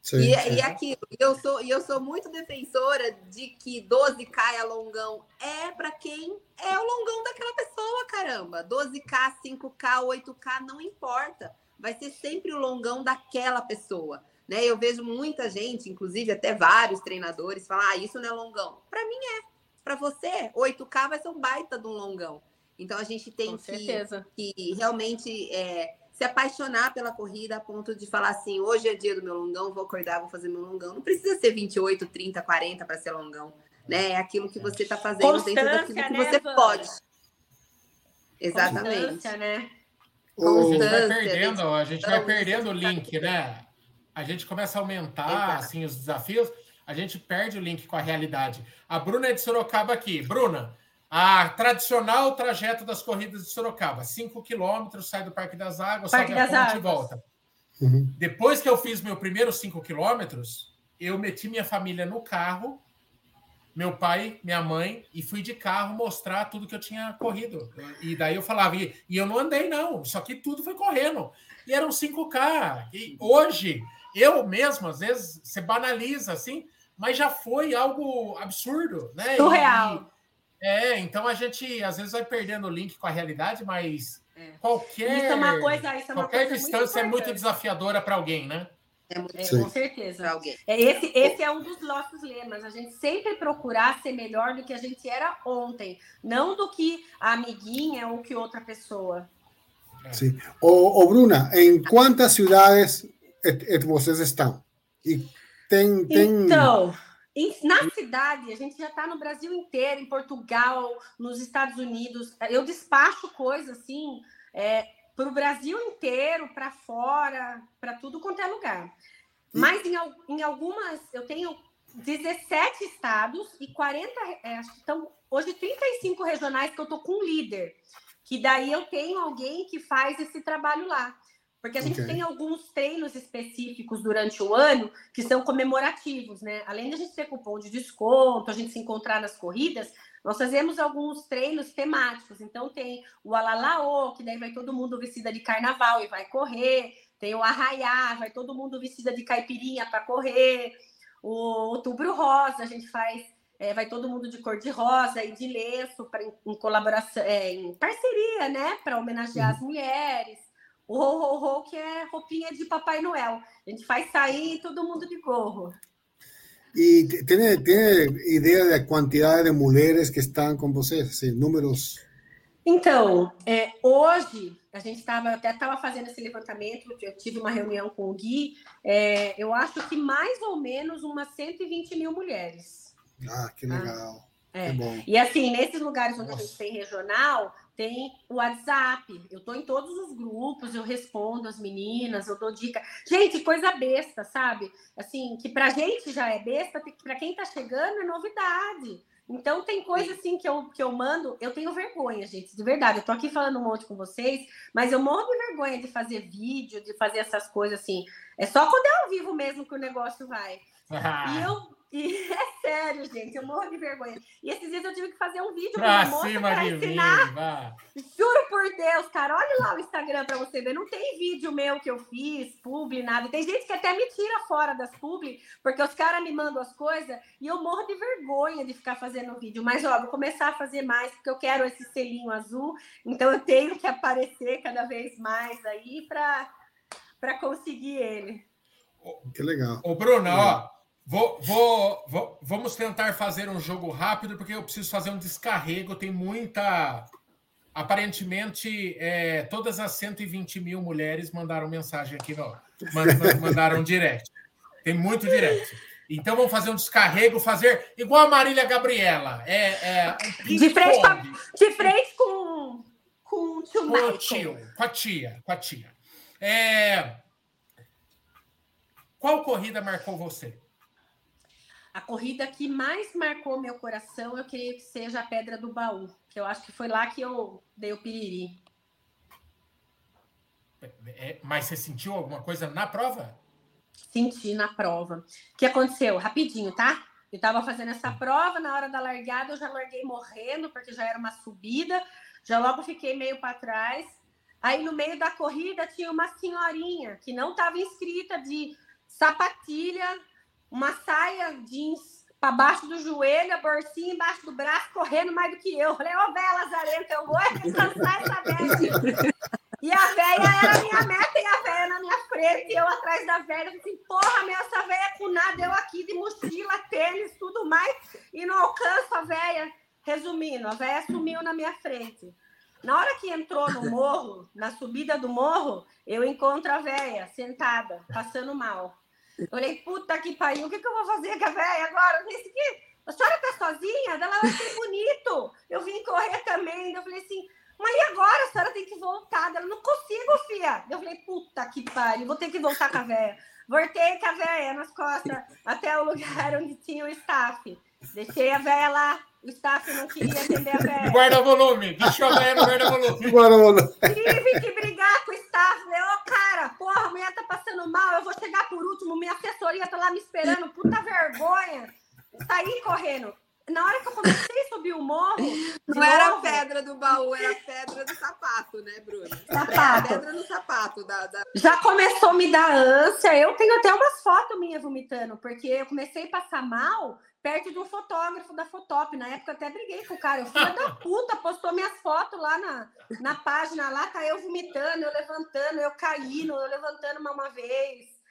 Sim, e, sim. e aquilo, eu sou, eu sou muito defensora de que 12K é longão. É para quem é o longão daquela pessoa, caramba. 12K, 5K, 8K, não importa. Vai ser sempre o longão daquela pessoa. Né? Eu vejo muita gente, inclusive até vários treinadores, falar: ah, isso não é longão. Para mim é. Para você, 8K vai ser um baita de um longão. Então a gente tem que, que, realmente é, se apaixonar pela corrida a ponto de falar assim: hoje é dia do meu longão, vou acordar, vou fazer meu longão. Não precisa ser 28, 30, 40 para ser longão. Né? É aquilo que você está fazendo dentro daquilo que né, você pode. Exatamente. Né? A gente vai perdendo, a gente vai perdendo o link, né? A gente começa a aumentar assim, os desafios, a gente perde o link com a realidade. A Bruna é de Sorocaba aqui. Bruna, a tradicional trajeto das corridas de Sorocaba, 5 quilômetros, sai do Parque das Águas, Parque sobe a ponte Águas. e volta. Uhum. Depois que eu fiz meu primeiro 5 quilômetros, eu meti minha família no carro, meu pai, minha mãe, e fui de carro mostrar tudo que eu tinha corrido. E daí eu falava, e, e eu não andei, não, isso aqui tudo foi correndo. E eram 5K. E hoje, eu mesmo, às vezes, você banaliza assim, mas já foi algo absurdo, né? Surreal. E, é, então a gente às vezes vai perdendo o link com a realidade, mas é. qualquer, isso é uma coisa, isso é uma qualquer coisa distância muito é muito desafiadora para alguém, né? É, é com certeza. Alguém. É, esse, esse é um dos nossos lemas. A gente sempre procurar ser melhor do que a gente era ontem, não do que a amiguinha ou que outra pessoa. Sim. Ô, Bruna, em quantas cidades vocês estão? E tem, tem... Então, na cidade, a gente já está no Brasil inteiro, em Portugal, nos Estados Unidos. Eu despacho coisas assim é, para o Brasil inteiro, para fora, para tudo quanto é lugar. Mas em, em, algumas, eu tenho 17 estados e 40, é, estão hoje 35 regionais que eu estou com líder. Que daí eu tenho alguém que faz esse trabalho lá. Porque a gente okay. tem alguns treinos específicos durante o ano que são comemorativos, né? Além de a gente ter cupom de desconto, a gente se encontrar nas corridas, nós fazemos alguns treinos temáticos. Então tem o Alalaô, que daí vai todo mundo vestida de carnaval e vai correr. Tem o Arraiá, vai todo mundo vestida de caipirinha para correr. O Outubro Rosa, a gente faz é, vai todo mundo de cor de rosa e de lenço para em, em, colaboração, é, em parceria, né, para homenagear uhum. as mulheres o ho, ho, ho, que é roupinha de Papai Noel. A gente faz sair todo mundo de gorro. E tem, tem ideia da quantidade de mulheres que estão com vocês, assim, números? Então, é, hoje a gente estava até estava fazendo esse levantamento, eu tive uma reunião com o Gui, é, eu acho que mais ou menos umas 120 mil mulheres. Ah, que legal. Ah, é. Que e assim, nesses lugares onde Nossa. a gente tem regional, tem o WhatsApp. Eu tô em todos os grupos, eu respondo as meninas, eu dou dica. Gente, coisa besta, sabe? Assim, que pra gente já é besta, para quem tá chegando é novidade. Então tem coisa assim que eu, que eu mando, eu tenho vergonha, gente, de verdade. Eu tô aqui falando um monte com vocês, mas eu morro de vergonha de fazer vídeo, de fazer essas coisas assim. É só quando é ao vivo mesmo que o negócio vai. E eu E é sério, gente, eu morro de vergonha. E esses dias eu tive que fazer um vídeo pra uma moça para ensinar. Mim, Juro por Deus, cara, olha lá o Instagram para você ver. Não tem vídeo meu que eu fiz, publi, nada. Tem gente que até me tira fora das publi, porque os caras me mandam as coisas e eu morro de vergonha de ficar fazendo vídeo. Mas, ó, vou começar a fazer mais, porque eu quero esse selinho azul. Então eu tenho que aparecer cada vez mais aí para conseguir ele. Que legal. Ô, Bruna, é. ó. Vou, vou, vou, vamos tentar fazer um jogo rápido, porque eu preciso fazer um descarrego. Tem muita. Aparentemente, é, todas as 120 mil mulheres mandaram mensagem aqui, no, mandaram direct. Tem muito direct. Então vamos fazer um descarrego, fazer igual a Marília Gabriela. É, é de, frente pra, de frente com, com o tio com, tio, com a tia, com a tia. É, qual corrida marcou você? A corrida que mais marcou meu coração, eu creio que seja a Pedra do Baú, que eu acho que foi lá que eu dei o piriri. É, mas você sentiu alguma coisa na prova? Senti na prova. O que aconteceu? Rapidinho, tá? Eu estava fazendo essa prova, na hora da largada eu já larguei morrendo, porque já era uma subida, já logo fiquei meio para trás. Aí no meio da corrida tinha uma senhorinha que não estava inscrita de sapatilha, uma saia jeans para baixo do joelho, a bolsinha embaixo do braço, correndo mais do que eu. Falei, ô, Bela Lazarenta, eu vou alcançar essa velha. E a velha era a minha meta e a velha na minha frente, e eu atrás da velha. Eu assim, porra, meu, essa velha é com nada, eu aqui de mochila, tênis, tudo mais, e não alcanço a velha. Resumindo, a velha sumiu na minha frente. Na hora que entrou no morro, na subida do morro, eu encontro a velha sentada, passando mal. Eu falei, puta que pariu, o que, que eu vou fazer com a velha agora? Eu falei assim, a senhora tá sozinha? Ela vai ser bonito. Eu vim correr também. Eu falei assim, mas e agora? A senhora tem que voltar. Ela, não consigo, filha. Eu falei, puta que pariu, vou ter que voltar com a velha. Voltei com a velha nas costas até o lugar onde tinha o staff. Deixei a velha lá. O staff não queria atender a velha. Guarda volume. Deixou a velha no guarda-volume. Guarda-volume. Tive que brigar com o staff. Ô, oh, cara, porra, a mulher tá passando mal. Eu vou chegar por último. Minha assessoria tá lá me esperando. Puta vergonha. Saí correndo. Na hora que eu comecei a subir o morro. Não era a pedra do baú, era a pedra do sapato, né, Bruna? Sapato. Pedra no sapato. Da, da... Já começou a me dar ânsia. Eu tenho até umas fotos minhas vomitando, porque eu comecei a passar mal perto de um fotógrafo da Fotop. Na época até briguei com o cara. Eu filho da puta, postou minhas fotos lá na, na página, lá tá eu vomitando, eu levantando, eu caindo, eu levantando uma, uma vez.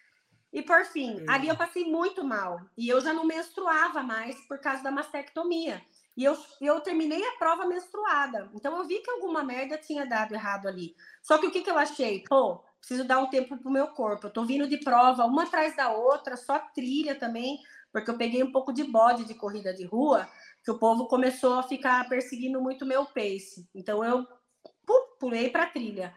E por fim, ali eu passei muito mal. E eu já não menstruava mais por causa da mastectomia. E eu, eu terminei a prova menstruada. Então eu vi que alguma merda tinha dado errado ali. Só que o que, que eu achei? Pô, preciso dar um tempo pro meu corpo. Eu tô vindo de prova uma atrás da outra, só trilha também porque eu peguei um pouco de bode de corrida de rua, que o povo começou a ficar perseguindo muito meu pace. Então eu pulei para a trilha.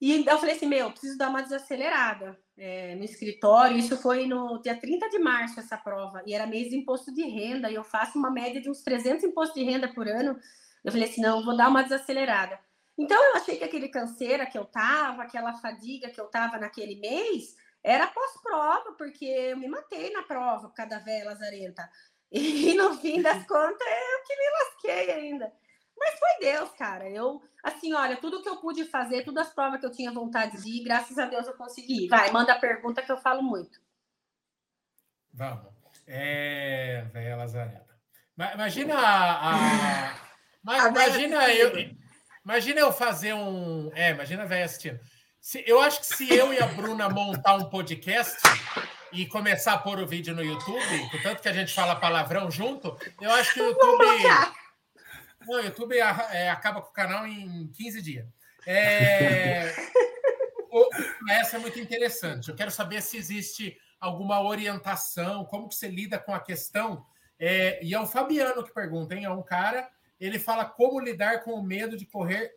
E eu falei assim, meu, preciso dar uma desacelerada é, no escritório. Isso foi no dia 30 de março, essa prova. E era mês de imposto de renda. E eu faço uma média de uns 300 impostos de renda por ano. Eu falei assim, não, vou dar uma desacelerada. Então eu achei que aquele canseira que eu tava, aquela fadiga que eu tava naquele mês, era pós-prova, porque eu me matei na prova por causa da véia lazarenta. E no fim das contas, eu que me lasquei ainda. Mas foi Deus, cara. Eu, assim, olha, tudo que eu pude fazer, todas as provas que eu tinha vontade de ir, graças a Deus eu consegui. Vai, manda a pergunta que eu falo muito. Vamos. É, velha Lazareta. Imagina a. a... imagina eu. Imagina eu fazer um. É, imagina a velha assistindo. Se, eu acho que se eu e a Bruna montar um podcast e começar a pôr o vídeo no YouTube, tanto que a gente fala palavrão junto, eu acho que o YouTube. Não, o YouTube é, acaba com o canal em 15 dias. É... Essa é muito interessante. Eu quero saber se existe alguma orientação, como que você lida com a questão. É... E é o Fabiano que pergunta, hein? É um cara, ele fala como lidar com o medo de correr.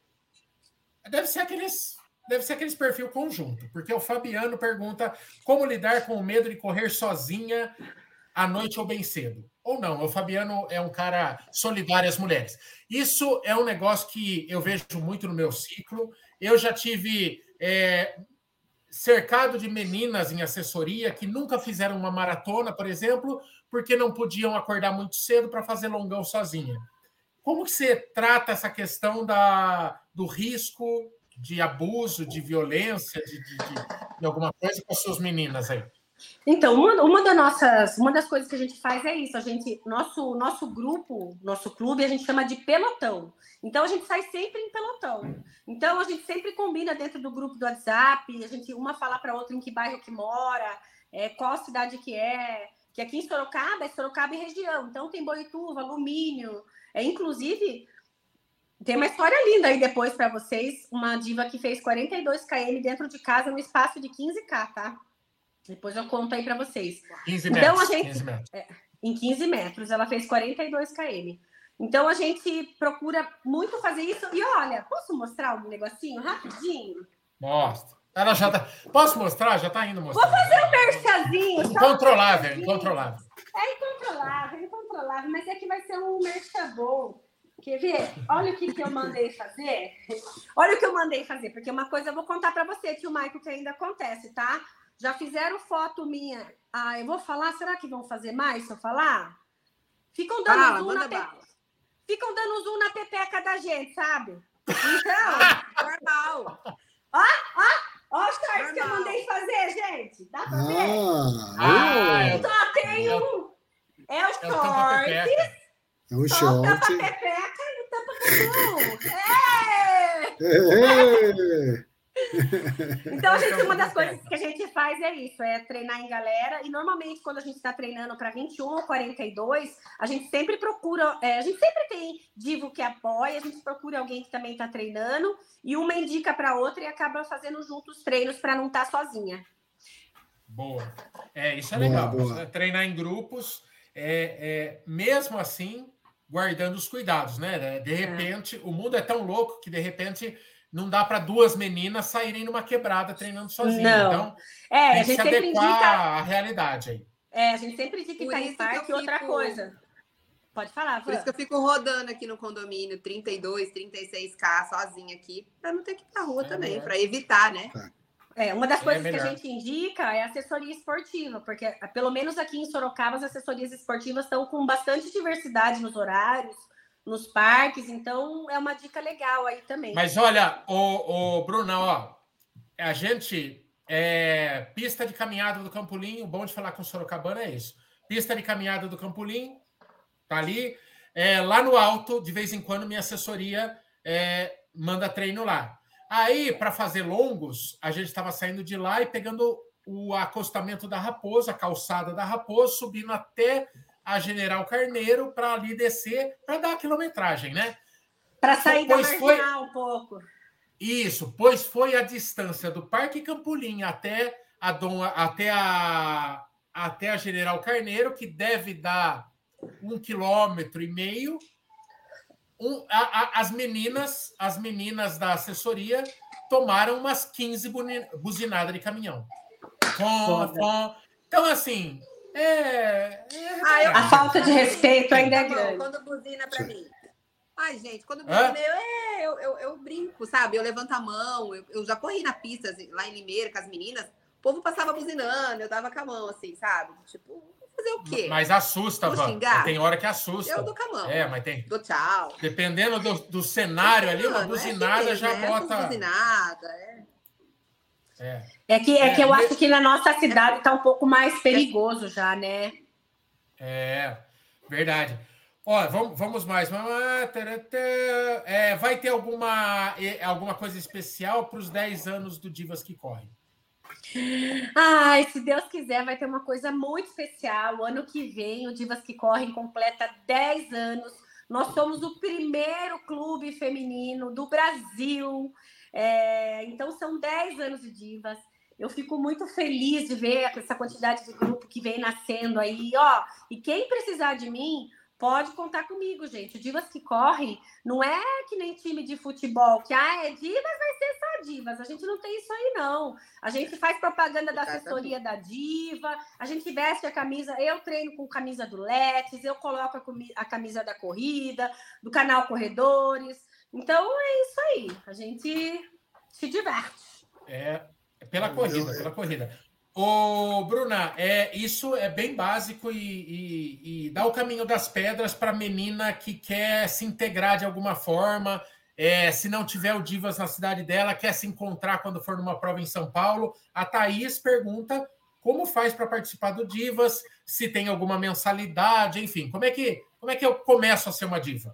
Deve ser aqueles deve ser aqueles perfil conjunto, porque o Fabiano pergunta como lidar com o medo de correr sozinha à noite ou bem cedo. Ou não, o Fabiano é um cara solidário às mulheres. Isso é um negócio que eu vejo muito no meu ciclo. Eu já tive. É, cercado de meninas em assessoria que nunca fizeram uma maratona, por exemplo, porque não podiam acordar muito cedo para fazer longão sozinha. Como que você trata essa questão da, do risco de abuso, de violência, de, de, de, de alguma coisa com as suas meninas aí? Então, uma, uma, das nossas, uma das coisas que a gente faz é isso. A gente, nosso, nosso grupo, nosso clube, a gente chama de pelotão. Então a gente sai sempre em pelotão. Então a gente sempre combina dentro do grupo do WhatsApp. A gente uma fala para outra em que bairro que mora, é, qual cidade que é. Que aqui em Sorocaba é Sorocaba e região. Então tem Boituva, Alumínio. É inclusive tem uma história linda aí depois para vocês. Uma diva que fez 42 km dentro de casa no espaço de 15k, tá? Depois eu conto aí para vocês. 15 metros. Então, a gente, 15 metros. É, em 15 metros, ela fez 42 km. Então a gente procura muito fazer isso. E olha, posso mostrar um negocinho rapidinho? Mostra. Ela já tá. Posso mostrar? Já está indo mostrar. Vou fazer um merchazinho. Incontrolável, um incontrolável. É incontrolável, incontrolável, mas é que vai ser um merchan bom. Quer ver? Olha o que, que eu mandei fazer. Olha o que eu mandei fazer, porque uma coisa eu vou contar para você, que o Maico, que ainda acontece, tá? Já fizeram foto minha. Ah, eu vou falar, será que vão fazer mais se eu falar? Ficam dando Fala, zoom na bala. Ficam dando zoom na pepeca da gente, sabe? Então, normal. Ó, ó, ó os shorts que eu mandei fazer, gente. Dá pra ver? Ah, Só tem um. É o shorts. É o short. O tapa-pepeca e o tapa-cachorro. É! Então, a gente, uma das coisas que a gente faz é isso, é treinar em galera. E normalmente, quando a gente está treinando para 21 ou 42, a gente sempre procura, é, a gente sempre tem divo que apoia, a gente procura alguém que também está treinando, e uma indica para outra e acaba fazendo juntos treinos para não estar tá sozinha. Boa. É, isso é boa, legal. Boa. Treinar em grupos, é, é, mesmo assim, guardando os cuidados, né? De é. repente, o mundo é tão louco que de repente não dá para duas meninas saírem numa quebrada treinando sozinhas. Não. Então, é, tem a gente que se adequar indica... à realidade aí. É, a gente sempre indica que tá em parque fico... outra coisa. Pode falar, Por isso que eu fico rodando aqui no condomínio 32, 36K sozinha aqui, para não ter que ir pra rua é também, para evitar, né? É, uma das é coisas que a gente indica é assessoria esportiva, porque pelo menos aqui em Sorocaba as assessorias esportivas estão com bastante diversidade nos horários, nos parques, então é uma dica legal aí também. Mas olha, o, o Bruna, ó, a gente é, pista de caminhada do Campolim, o bom de falar com o Sorocabana é isso. Pista de caminhada do Campolim, tá ali. É, lá no alto, de vez em quando, minha assessoria é, manda treino lá. Aí, para fazer longos, a gente estava saindo de lá e pegando o acostamento da Raposa, a calçada da Raposa, subindo até a General Carneiro para ali descer, para dar a quilometragem, né? Para sair pois da foi... um pouco. Isso, pois foi a distância do Parque Campolim até a, Dom, até a, até a General Carneiro, que deve dar um quilômetro e meio. Um, a, a, as meninas, as meninas da assessoria tomaram umas 15 buzinadas de caminhão. Com, com, então, assim, é, é ah, eu... A falta de respeito ainda é grande. Quando buzina para mim. Ai, gente, quando buzina, eu, é, eu, eu, eu, brinco, sabe? Eu levanto a mão, eu, eu já corri na pista assim, lá em Limeira com as meninas, o povo passava buzinando, eu dava com a mão, assim, sabe? Tipo, fazer o quê? Mas assusta, Van. Tem hora que assusta. Eu dou com a mão. É, mas tem. Dou tchau. Dependendo do, do cenário ali, uma buzinada é já né? bota. Buzinada, é. É. é que, é, é que eu acho que na nossa cidade está um pouco mais perigoso já, né? É, verdade. Ó, vamos, vamos mais. É, vai ter alguma, alguma coisa especial para os 10 anos do Divas que Correm? Ai, se Deus quiser, vai ter uma coisa muito especial. O ano que vem, o Divas que Correm completa 10 anos. Nós somos o primeiro clube feminino do Brasil é, então, são 10 anos de divas. Eu fico muito feliz de ver essa quantidade de grupo que vem nascendo aí, ó. E quem precisar de mim, pode contar comigo, gente. O Divas que correm não é que nem time de futebol, que ah, é divas, vai ser só divas. A gente não tem isso aí, não. A gente faz propaganda da assessoria da diva, a gente veste a camisa, eu treino com camisa do Letes, eu coloco a camisa da corrida, do canal Corredores. Então é isso aí. A gente se diverte. É, Pela corrida, pela corrida. Ô, Bruna, é, isso é bem básico e, e, e dá o caminho das pedras para menina que quer se integrar de alguma forma. É, se não tiver o Divas na cidade dela, quer se encontrar quando for numa prova em São Paulo. A Thaís pergunta como faz para participar do Divas, se tem alguma mensalidade, enfim, como é que como é que eu começo a ser uma diva?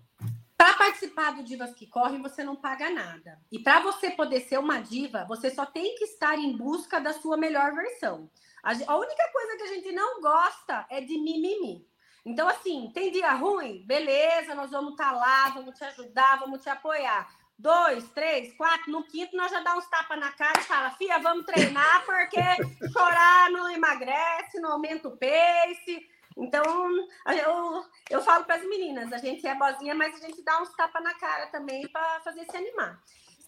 Para participar do Divas que Correm, você não paga nada. E para você poder ser uma diva, você só tem que estar em busca da sua melhor versão. A, única coisa que a gente não gosta é de mimimi. Então, assim, tem dia ruim? Beleza, nós vamos estar tá lá, vamos te ajudar, vamos te apoiar. Dois, três, quatro, no quinto nós já dá uns tapas na cara e fala, filha, vamos treinar, porque chorar não emagrece, não aumenta o pace. Então, eu, eu falo para as meninas, a gente é bozinha, mas a gente dá uns tapas na cara também para fazer se animar.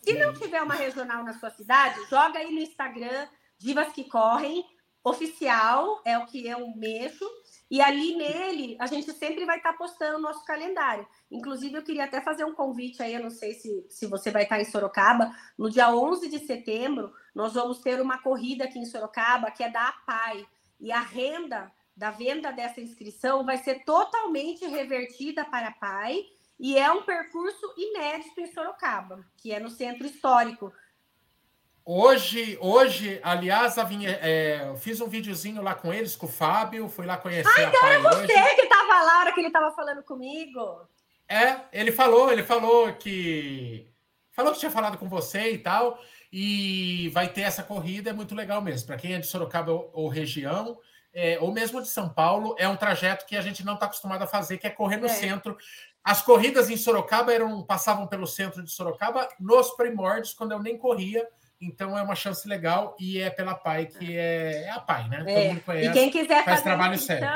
Se não tiver uma regional na sua cidade, joga aí no Instagram, Divas que Correm, oficial, é o que eu mexo, e ali nele a gente sempre vai estar tá postando o nosso calendário. Inclusive, eu queria até fazer um convite aí, eu não sei se, se você vai estar tá em Sorocaba, no dia 11 de setembro, nós vamos ter uma corrida aqui em Sorocaba, que é da APAI, e a renda da venda dessa inscrição vai ser totalmente revertida para PAI e é um percurso inédito em Sorocaba, que é no centro histórico. Hoje, hoje, aliás, a vinha, é, eu fiz um videozinho lá com eles, com o Fábio, fui lá conhecer ah, então a é você hoje. que estava lá hora que ele estava falando comigo. É, ele falou, ele falou que falou que tinha falado com você e tal, e vai ter essa corrida, é muito legal mesmo. Para quem é de Sorocaba ou região, é, ou mesmo de São Paulo, é um trajeto que a gente não está acostumado a fazer, que é correr no é. centro. As corridas em Sorocaba eram passavam pelo centro de Sorocaba nos primórdios, quando eu nem corria. Então é uma chance legal e é pela PAI, que é, é a PAI, né? É. Todo mundo conhece. E quem quiser faz fazer trabalho sério.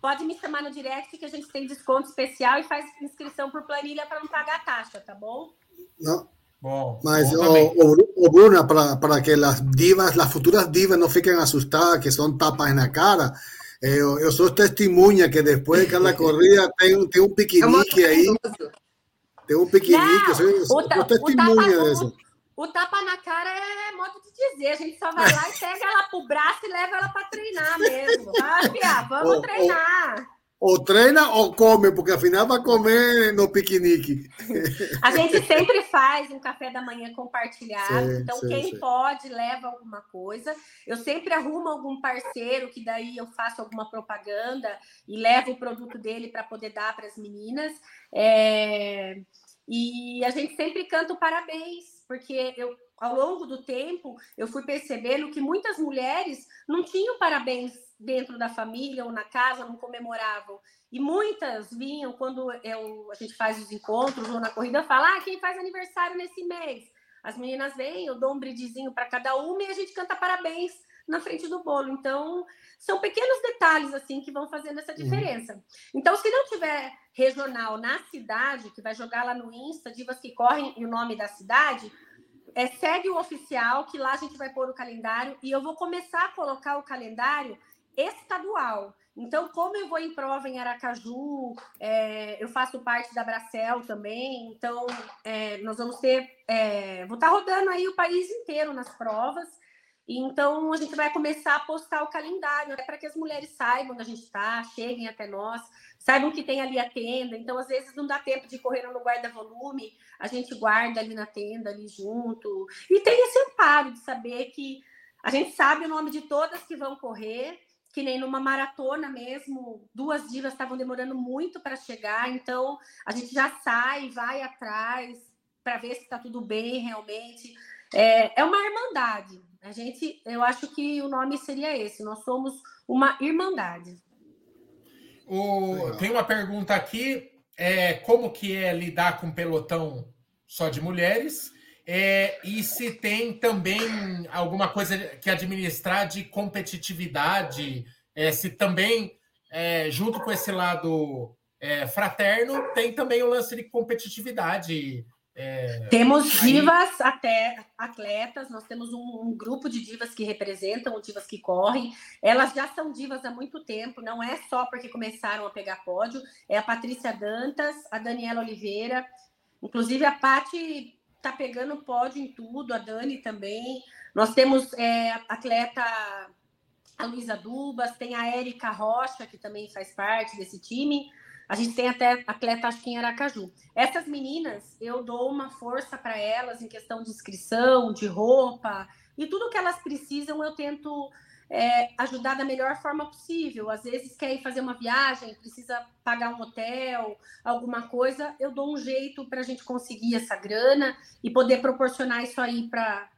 pode me chamar no direct que a gente tem desconto especial e faz inscrição por planilha para não pagar taxa, tá bom? Não, Mas, o, Bruna, para, para que las divas, las futuras divas no fiquen asustadas, que son tapas en la cara, eh, yo, soy testimonio que después de cada corrida tengo, tengo un piquenique ahí. Tengo un piquenique, soy, soy testemunha disso. O tapa na cara é modo de dizer, a gente só vai lá e pega ela pro braço e leva ela para treinar mesmo. Ah, Pia, vamos treinar. Ou treina ou come, porque afinal vai comer no piquenique. A gente sempre faz um café da manhã compartilhado, sim, então sim, quem sim. pode leva alguma coisa. Eu sempre arrumo algum parceiro que daí eu faço alguma propaganda e levo o produto dele para poder dar para as meninas. É... E a gente sempre canta o parabéns, porque eu ao longo do tempo eu fui percebendo que muitas mulheres não tinham parabéns dentro da família ou na casa não comemoravam. E muitas vinham quando eu, a gente faz os encontros ou na corrida, fala: ah, quem faz aniversário nesse mês? As meninas vêm, eu dou um bridezinho para cada uma e a gente canta parabéns na frente do bolo. Então, são pequenos detalhes assim que vão fazendo essa uhum. diferença. Uhum. Então, se não tiver regional na cidade, que vai jogar lá no Insta, Divas que Correm e o nome da cidade, é, segue o oficial, que lá a gente vai pôr o calendário, e eu vou começar a colocar o calendário estadual. Então, como eu vou em prova em Aracaju, é, eu faço parte da Bracel também, então é, nós vamos ter. É, vou estar tá rodando aí o país inteiro nas provas. Então, a gente vai começar a postar o calendário, para que as mulheres saibam onde a gente está, cheguem até nós, saibam que tem ali a tenda. Então, às vezes, não dá tempo de correr no guarda-volume, a gente guarda ali na tenda, ali junto. E tem esse amparo de saber que a gente sabe o nome de todas que vão correr, que nem numa maratona mesmo, duas divas estavam demorando muito para chegar, então a gente já sai, vai atrás para ver se está tudo bem realmente. É, é uma irmandade. A gente, eu acho que o nome seria esse. Nós somos uma irmandade. O, tem uma pergunta aqui: é, como que é lidar com um pelotão só de mulheres? É, e se tem também alguma coisa que administrar de competitividade, é, se também, é, junto com esse lado é, fraterno, tem também o lance de competitividade. É, temos divas aí... até atletas, nós temos um, um, grupo de divas que representam, divas que correm. Elas já são divas há muito tempo, não é só porque começaram a pegar pódio. É a Patrícia Dantas, a Daniela Oliveira, inclusive a Pati tá pegando pódio em tudo, a Dani também. Nós temos é, atleta a Luísa Dubas, tem a Érica Rocha, que também faz parte desse time. A gente tem até atleta, que em Aracaju. Essas meninas, eu dou uma força para elas em questão de inscrição, de roupa, e tudo que elas precisam eu tento é, ajudar da melhor forma possível. Às vezes quer ir fazer uma viagem, precisa pagar um hotel, alguma coisa, eu dou um jeito para a gente conseguir essa grana e poder proporcionar isso aí para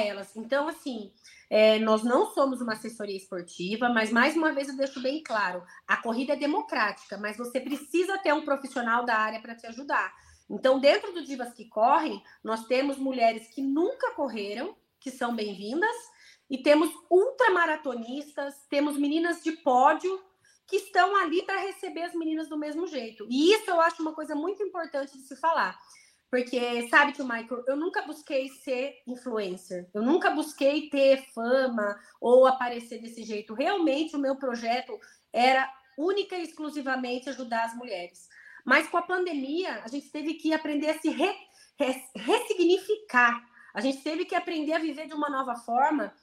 elas. Então, assim, é, nós não somos uma assessoria esportiva, mas mais uma vez eu deixo bem claro: a corrida é democrática, mas você precisa ter um profissional da área para te ajudar. Então, dentro do Divas que Correm, nós temos mulheres que nunca correram, que são bem-vindas, e temos ultramaratonistas, temos meninas de pódio que estão ali para receber as meninas do mesmo jeito. E isso eu acho uma coisa muito importante de se falar. Porque, sabe que o Michael, eu nunca busquei ser influencer, eu nunca busquei ter fama ou aparecer desse jeito. Realmente, o meu projeto era única e exclusivamente ajudar as mulheres. Mas com a pandemia, a gente teve que aprender a se re, re, ressignificar. A gente teve que aprender a viver de uma nova forma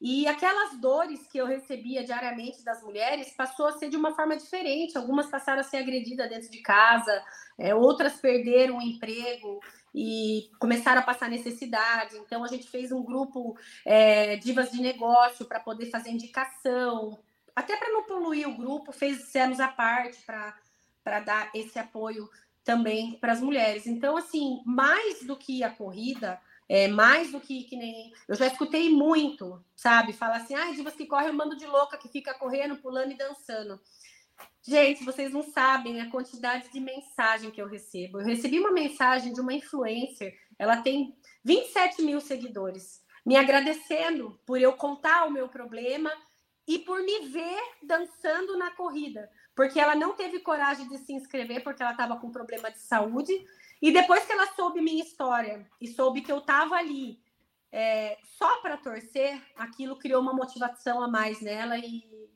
e aquelas dores que eu recebia diariamente das mulheres passou a ser de uma forma diferente. Algumas passaram a ser agredidas dentro de casa, é, outras perderam o emprego e começaram a passar necessidade. Então a gente fez um grupo é, divas de negócio para poder fazer indicação, até para não poluir o grupo, fizemos a parte para dar esse apoio também para as mulheres. Então, assim, mais do que a corrida, é, mais do que, que nem. Eu já escutei muito, sabe? Fala assim, ah, divas que correm, eu mando de louca que fica correndo, pulando e dançando. Gente, vocês não sabem a quantidade de mensagem que eu recebo. Eu recebi uma mensagem de uma influencer, ela tem 27 mil seguidores, me agradecendo por eu contar o meu problema e por me ver dançando na corrida, porque ela não teve coragem de se inscrever porque ela estava com problema de saúde e depois que ela soube minha história e soube que eu estava ali é, só para torcer, aquilo criou uma motivação a mais nela e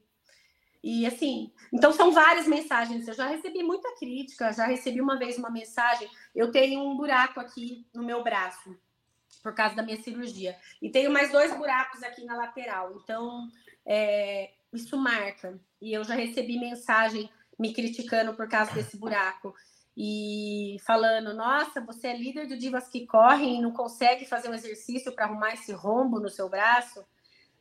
e assim, então são várias mensagens. Eu já recebi muita crítica, já recebi uma vez uma mensagem. Eu tenho um buraco aqui no meu braço por causa da minha cirurgia e tenho mais dois buracos aqui na lateral. Então é, isso marca. E eu já recebi mensagem me criticando por causa desse buraco e falando: Nossa, você é líder do Divas que Correm e não consegue fazer um exercício para arrumar esse rombo no seu braço.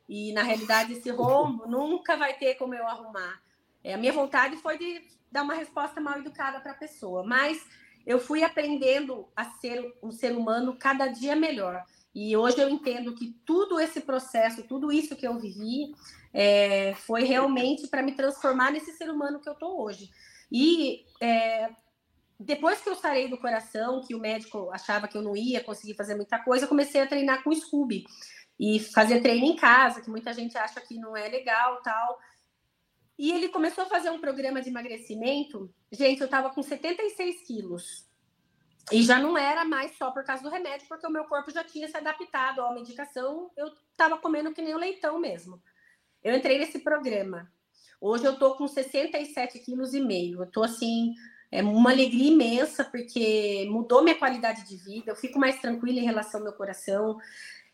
E na realidade, esse rombo nunca vai ter como eu arrumar. É, a minha vontade foi de dar uma resposta mal educada para a pessoa, mas eu fui aprendendo a ser um ser humano cada dia melhor. E hoje eu entendo que tudo esse processo, tudo isso que eu vivi, é, foi realmente para me transformar nesse ser humano que eu estou hoje. E é, depois que eu sarei do coração, que o médico achava que eu não ia conseguir fazer muita coisa, eu comecei a treinar com o Scooby e fazer treino em casa, que muita gente acha que não é legal, tal. E ele começou a fazer um programa de emagrecimento. Gente, eu tava com 76 quilos. E já não era mais só por causa do remédio, porque o meu corpo já tinha se adaptado à medicação. Eu tava comendo que nem o leitão mesmo. Eu entrei nesse programa. Hoje eu tô com 67 quilos e meio. Eu tô assim, é uma alegria imensa, porque mudou minha qualidade de vida, eu fico mais tranquila em relação ao meu coração.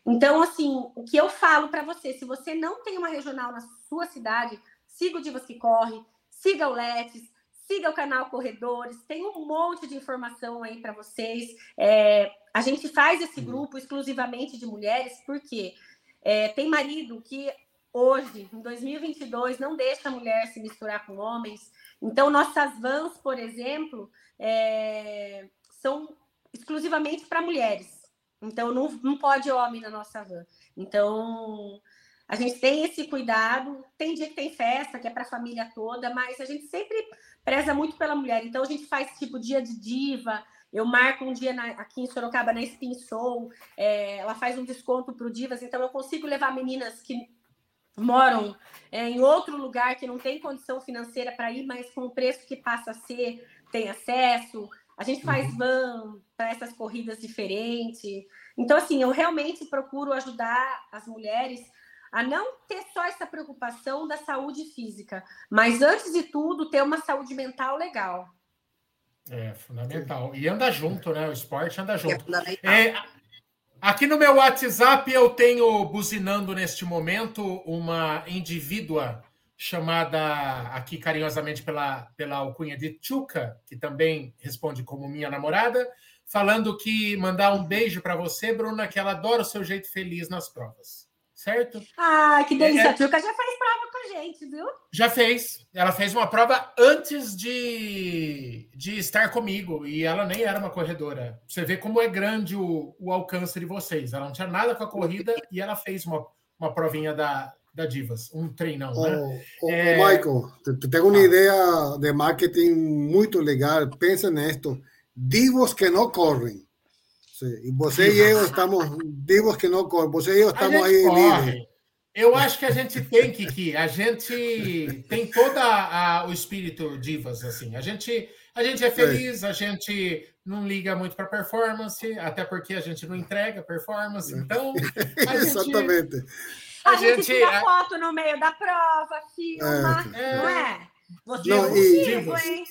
Então, assim, o que eu falo para você, se você não tem uma regional na sua cidade, siga o Divas que Corre, siga o Letes, siga o canal Corredores, tem um monte de informação aí para vocês. É, a gente faz esse grupo exclusivamente de mulheres, porque é, tem marido que hoje, em 2022, não deixa a mulher se misturar com homens, então, nossas vans, por exemplo, é, são exclusivamente para mulheres. Então, não, não pode homem na nossa van. Então, a gente tem esse cuidado. Tem dia que tem festa, que é para a família toda, mas a gente sempre preza muito pela mulher. Então, a gente faz tipo dia de diva. Eu marco um dia na, aqui em Sorocaba na Spin Soul. É, ela faz um desconto para o Divas. Então, eu consigo levar meninas que moram é, em outro lugar que não tem condição financeira para ir, mas com o preço que passa a ser, tem acesso. A gente faz uhum. van para essas corridas diferentes. Então, assim, eu realmente procuro ajudar as mulheres a não ter só essa preocupação da saúde física, mas antes de tudo, ter uma saúde mental legal. É fundamental. E anda junto, né? O esporte anda junto. É é, aqui no meu WhatsApp eu tenho buzinando neste momento uma indivídua chamada aqui carinhosamente pela, pela alcunha de Chuca, que também responde como minha namorada, falando que mandar um beijo para você, Bruna, que ela adora o seu jeito feliz nas provas. Certo? Ah, que delícia. É, a Chuca já fez prova com a gente, viu? Já fez. Ela fez uma prova antes de, de estar comigo e ela nem era uma corredora. Você vê como é grande o, o alcance de vocês. Ela não tinha nada com a corrida e ela fez uma, uma provinha da, da Divas, um treinão, oh, né? Oh, é... Michael, te, tenho uma ah. ideia de marketing muito legal. Pensa nisto. Divos que não correm. Sim. E você e eu estamos divos que não correm. Você e eu estamos aí livres. Eu acho que a gente tem, Kiki, a gente tem todo o espírito divas, assim. A gente, a gente é feliz, a gente não liga muito para performance, até porque a gente não entrega performance, então... Exatamente. Gente, a, a gente, gente tira foto no meio da prova, filma, é. não é? Você não, é contigo, hein?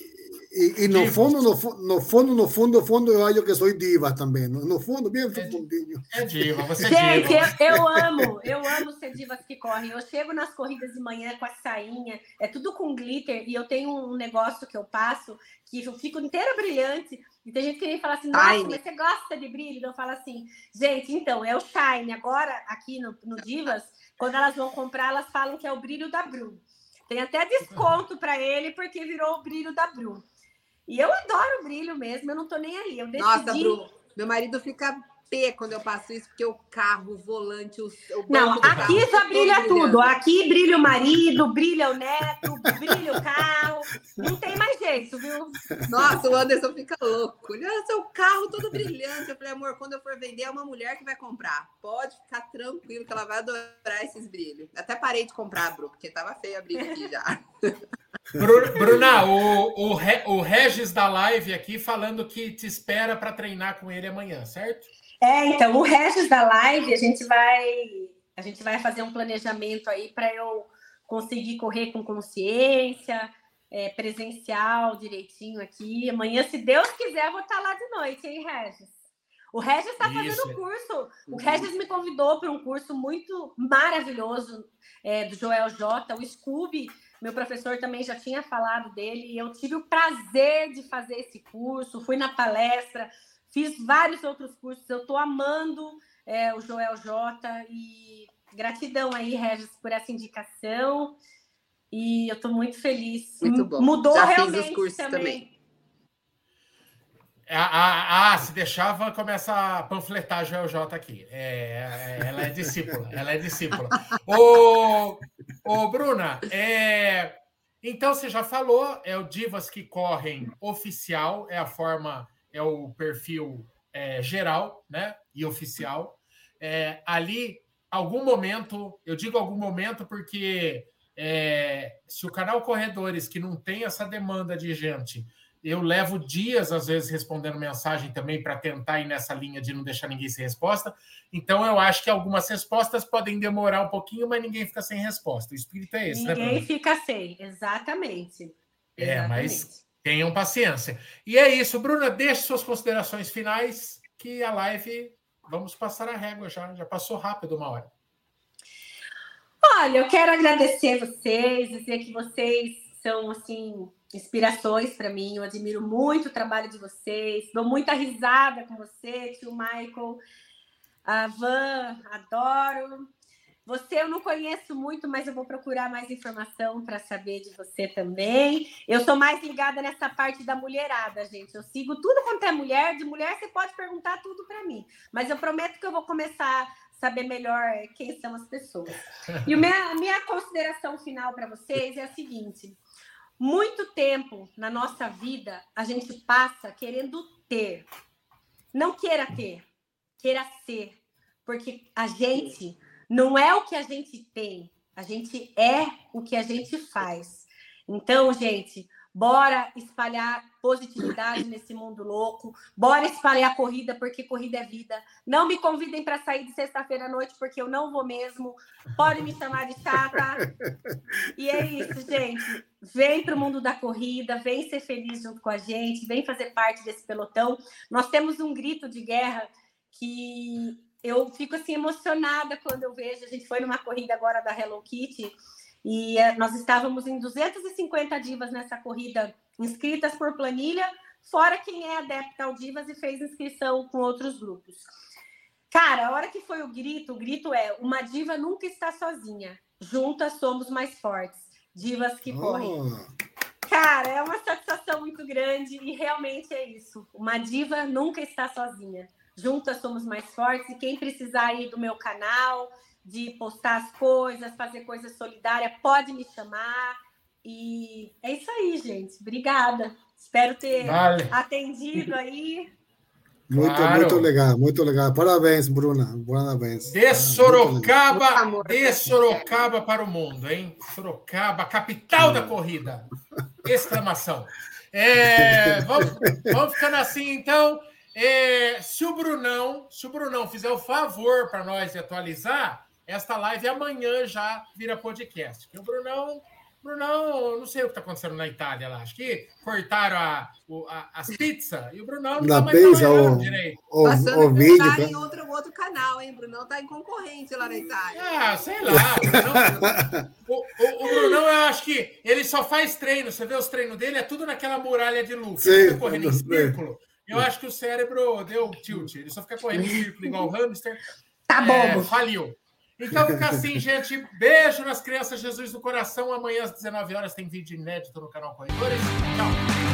E, e no fundo, no, no, fundo, no fundo, fundo, eu acho que sou diva também. No, no fundo, bem é, fundinho. É diva, você é Gente, diva. Eu, eu amo, eu amo ser divas que correm. Eu chego nas corridas de manhã com a sainha, é tudo com glitter, e eu tenho um negócio que eu passo que eu fico inteira brilhante. E tem gente que vem falar assim, nossa, Shine. mas você gosta de brilho? Eu falo assim, gente, então, é o Shine. Agora, aqui no, no Divas, quando elas vão comprar, elas falam que é o brilho da Bru. Tem até desconto para ele, porque virou o brilho da Bru. E eu adoro brilho mesmo, eu não tô nem aí. Eu decidi... Nossa, Bru, meu marido fica pé quando eu passo isso, porque o carro, o volante, o, o Não, aqui só brilha tudo. Aqui brilha o marido, brilha o neto, brilha o carro. Não tem mais jeito, viu? Nossa, o Anderson fica louco. Olha seu carro todo brilhante. Eu falei, amor, quando eu for vender, é uma mulher que vai comprar. Pode ficar tranquilo que ela vai adorar esses brilhos. Até parei de comprar, Bru, porque tava feia a briga aqui já. Bruna, o, o, o Regis da live aqui falando que te espera para treinar com ele amanhã, certo? É, então, o Regis da live, a gente vai a gente vai fazer um planejamento aí para eu conseguir correr com consciência, é, presencial, direitinho aqui. Amanhã, se Deus quiser, eu vou estar lá de noite, hein, Regis? O Regis está fazendo curso. O Regis me convidou para um curso muito maravilhoso é, do Joel J. O Scooby, meu professor também já tinha falado dele. E eu tive o prazer de fazer esse curso. Fui na palestra, Fiz vários outros cursos, eu estou amando é, o Joel J. E gratidão aí, Regis, por essa indicação. E eu estou muito feliz. Muito bom. Mudou Já realmente fiz os cursos também. também. Ah, ah, se deixava, começa a panfletar a Joel J aqui. É, ela é discípula, ela é discípula. Ô, ô Bruna, é, então você já falou, é o Divas que correm oficial, é a forma é o perfil é, geral né, e oficial. É, ali, algum momento, eu digo algum momento porque é, se o canal Corredores, que não tem essa demanda de gente, eu levo dias, às vezes, respondendo mensagem também para tentar ir nessa linha de não deixar ninguém sem resposta. Então, eu acho que algumas respostas podem demorar um pouquinho, mas ninguém fica sem resposta. O espírito é esse, ninguém né? Ninguém fica sem, exatamente. É, exatamente. mas Tenham paciência. E é isso, Bruna, deixe suas considerações finais, que a live, vamos passar a régua já, já passou rápido uma hora. Olha, eu quero agradecer vocês, dizer que vocês são, assim, inspirações para mim. Eu admiro muito o trabalho de vocês, dou muita risada com você, tio Michael, a Van, adoro. Você eu não conheço muito, mas eu vou procurar mais informação para saber de você também. Eu sou mais ligada nessa parte da mulherada, gente. Eu sigo tudo quanto é mulher. De mulher você pode perguntar tudo para mim, mas eu prometo que eu vou começar a saber melhor quem são as pessoas. E a minha, consideração final para vocês é a seguinte: muito tempo na nossa vida a gente passa querendo ter, não queira ter, queira ser, porque a gente não é o que a gente tem, a gente é o que a gente faz. Então, gente, Bora espalhar positividade nesse mundo louco. Bora espalhar corrida, porque corrida é vida. Não me convidem para sair de sexta-feira à noite, porque eu não vou mesmo. Pode me chamar de chata. E é isso, gente. Vem para o mundo da corrida, vem ser feliz junto com a gente, vem fazer parte desse pelotão. Nós temos um grito de guerra que eu fico assim emocionada quando eu vejo. A gente foi numa corrida agora da Hello Kitty e eh, nós estávamos em 250 divas nessa corrida inscritas por planilha, fora quem é adepto ao Divas e fez inscrição com outros grupos. Cara, a hora que foi o grito, o grito é: uma diva nunca está sozinha. Juntas somos mais fortes. Divas que oh. correm. Cara, é uma satisfação muito grande e realmente é isso. Uma diva nunca está sozinha. Juntas somos mais fortes e quem precisar aí do meu canal, de postar as coisas, fazer coisas solidárias, pode me chamar. E é isso aí, gente. Obrigada. Espero ter vale. atendido aí. Muito, claro. muito legal, muito legal. Parabéns, Bruna. Parabéns. De Sorocaba, de Sorocaba para o mundo, hein? Sorocaba, capital da corrida. Exclamação. É, vamos, vamos ficando assim, então. É, se o Brunão, se o Brunão fizer o favor para nós de atualizar, esta live amanhã já vira podcast. Porque o Brunão, Brunão, não sei o que está acontecendo na Itália lá. Acho que cortaram a, a as pizzas e o Brunão não está mais pizza, o, direito. O, Passando o vídeo. Tá em outro, outro canal, hein? Brunão está em concorrente lá na Itália. Ah, sei lá. Brunão, o, o, o, Brunão, eu acho que ele só faz treino. Você vê os treinos dele, é tudo naquela muralha de luz. Ele fica correndo em círculo. Eu acho que o cérebro deu tilt. Ele só fica correndo em círculo igual o hamster. Tá bom. É, faliu. Então fica assim, gente. Beijo nas crianças Jesus do coração. Amanhã às 19 horas tem vídeo inédito no canal Corredores. Tchau.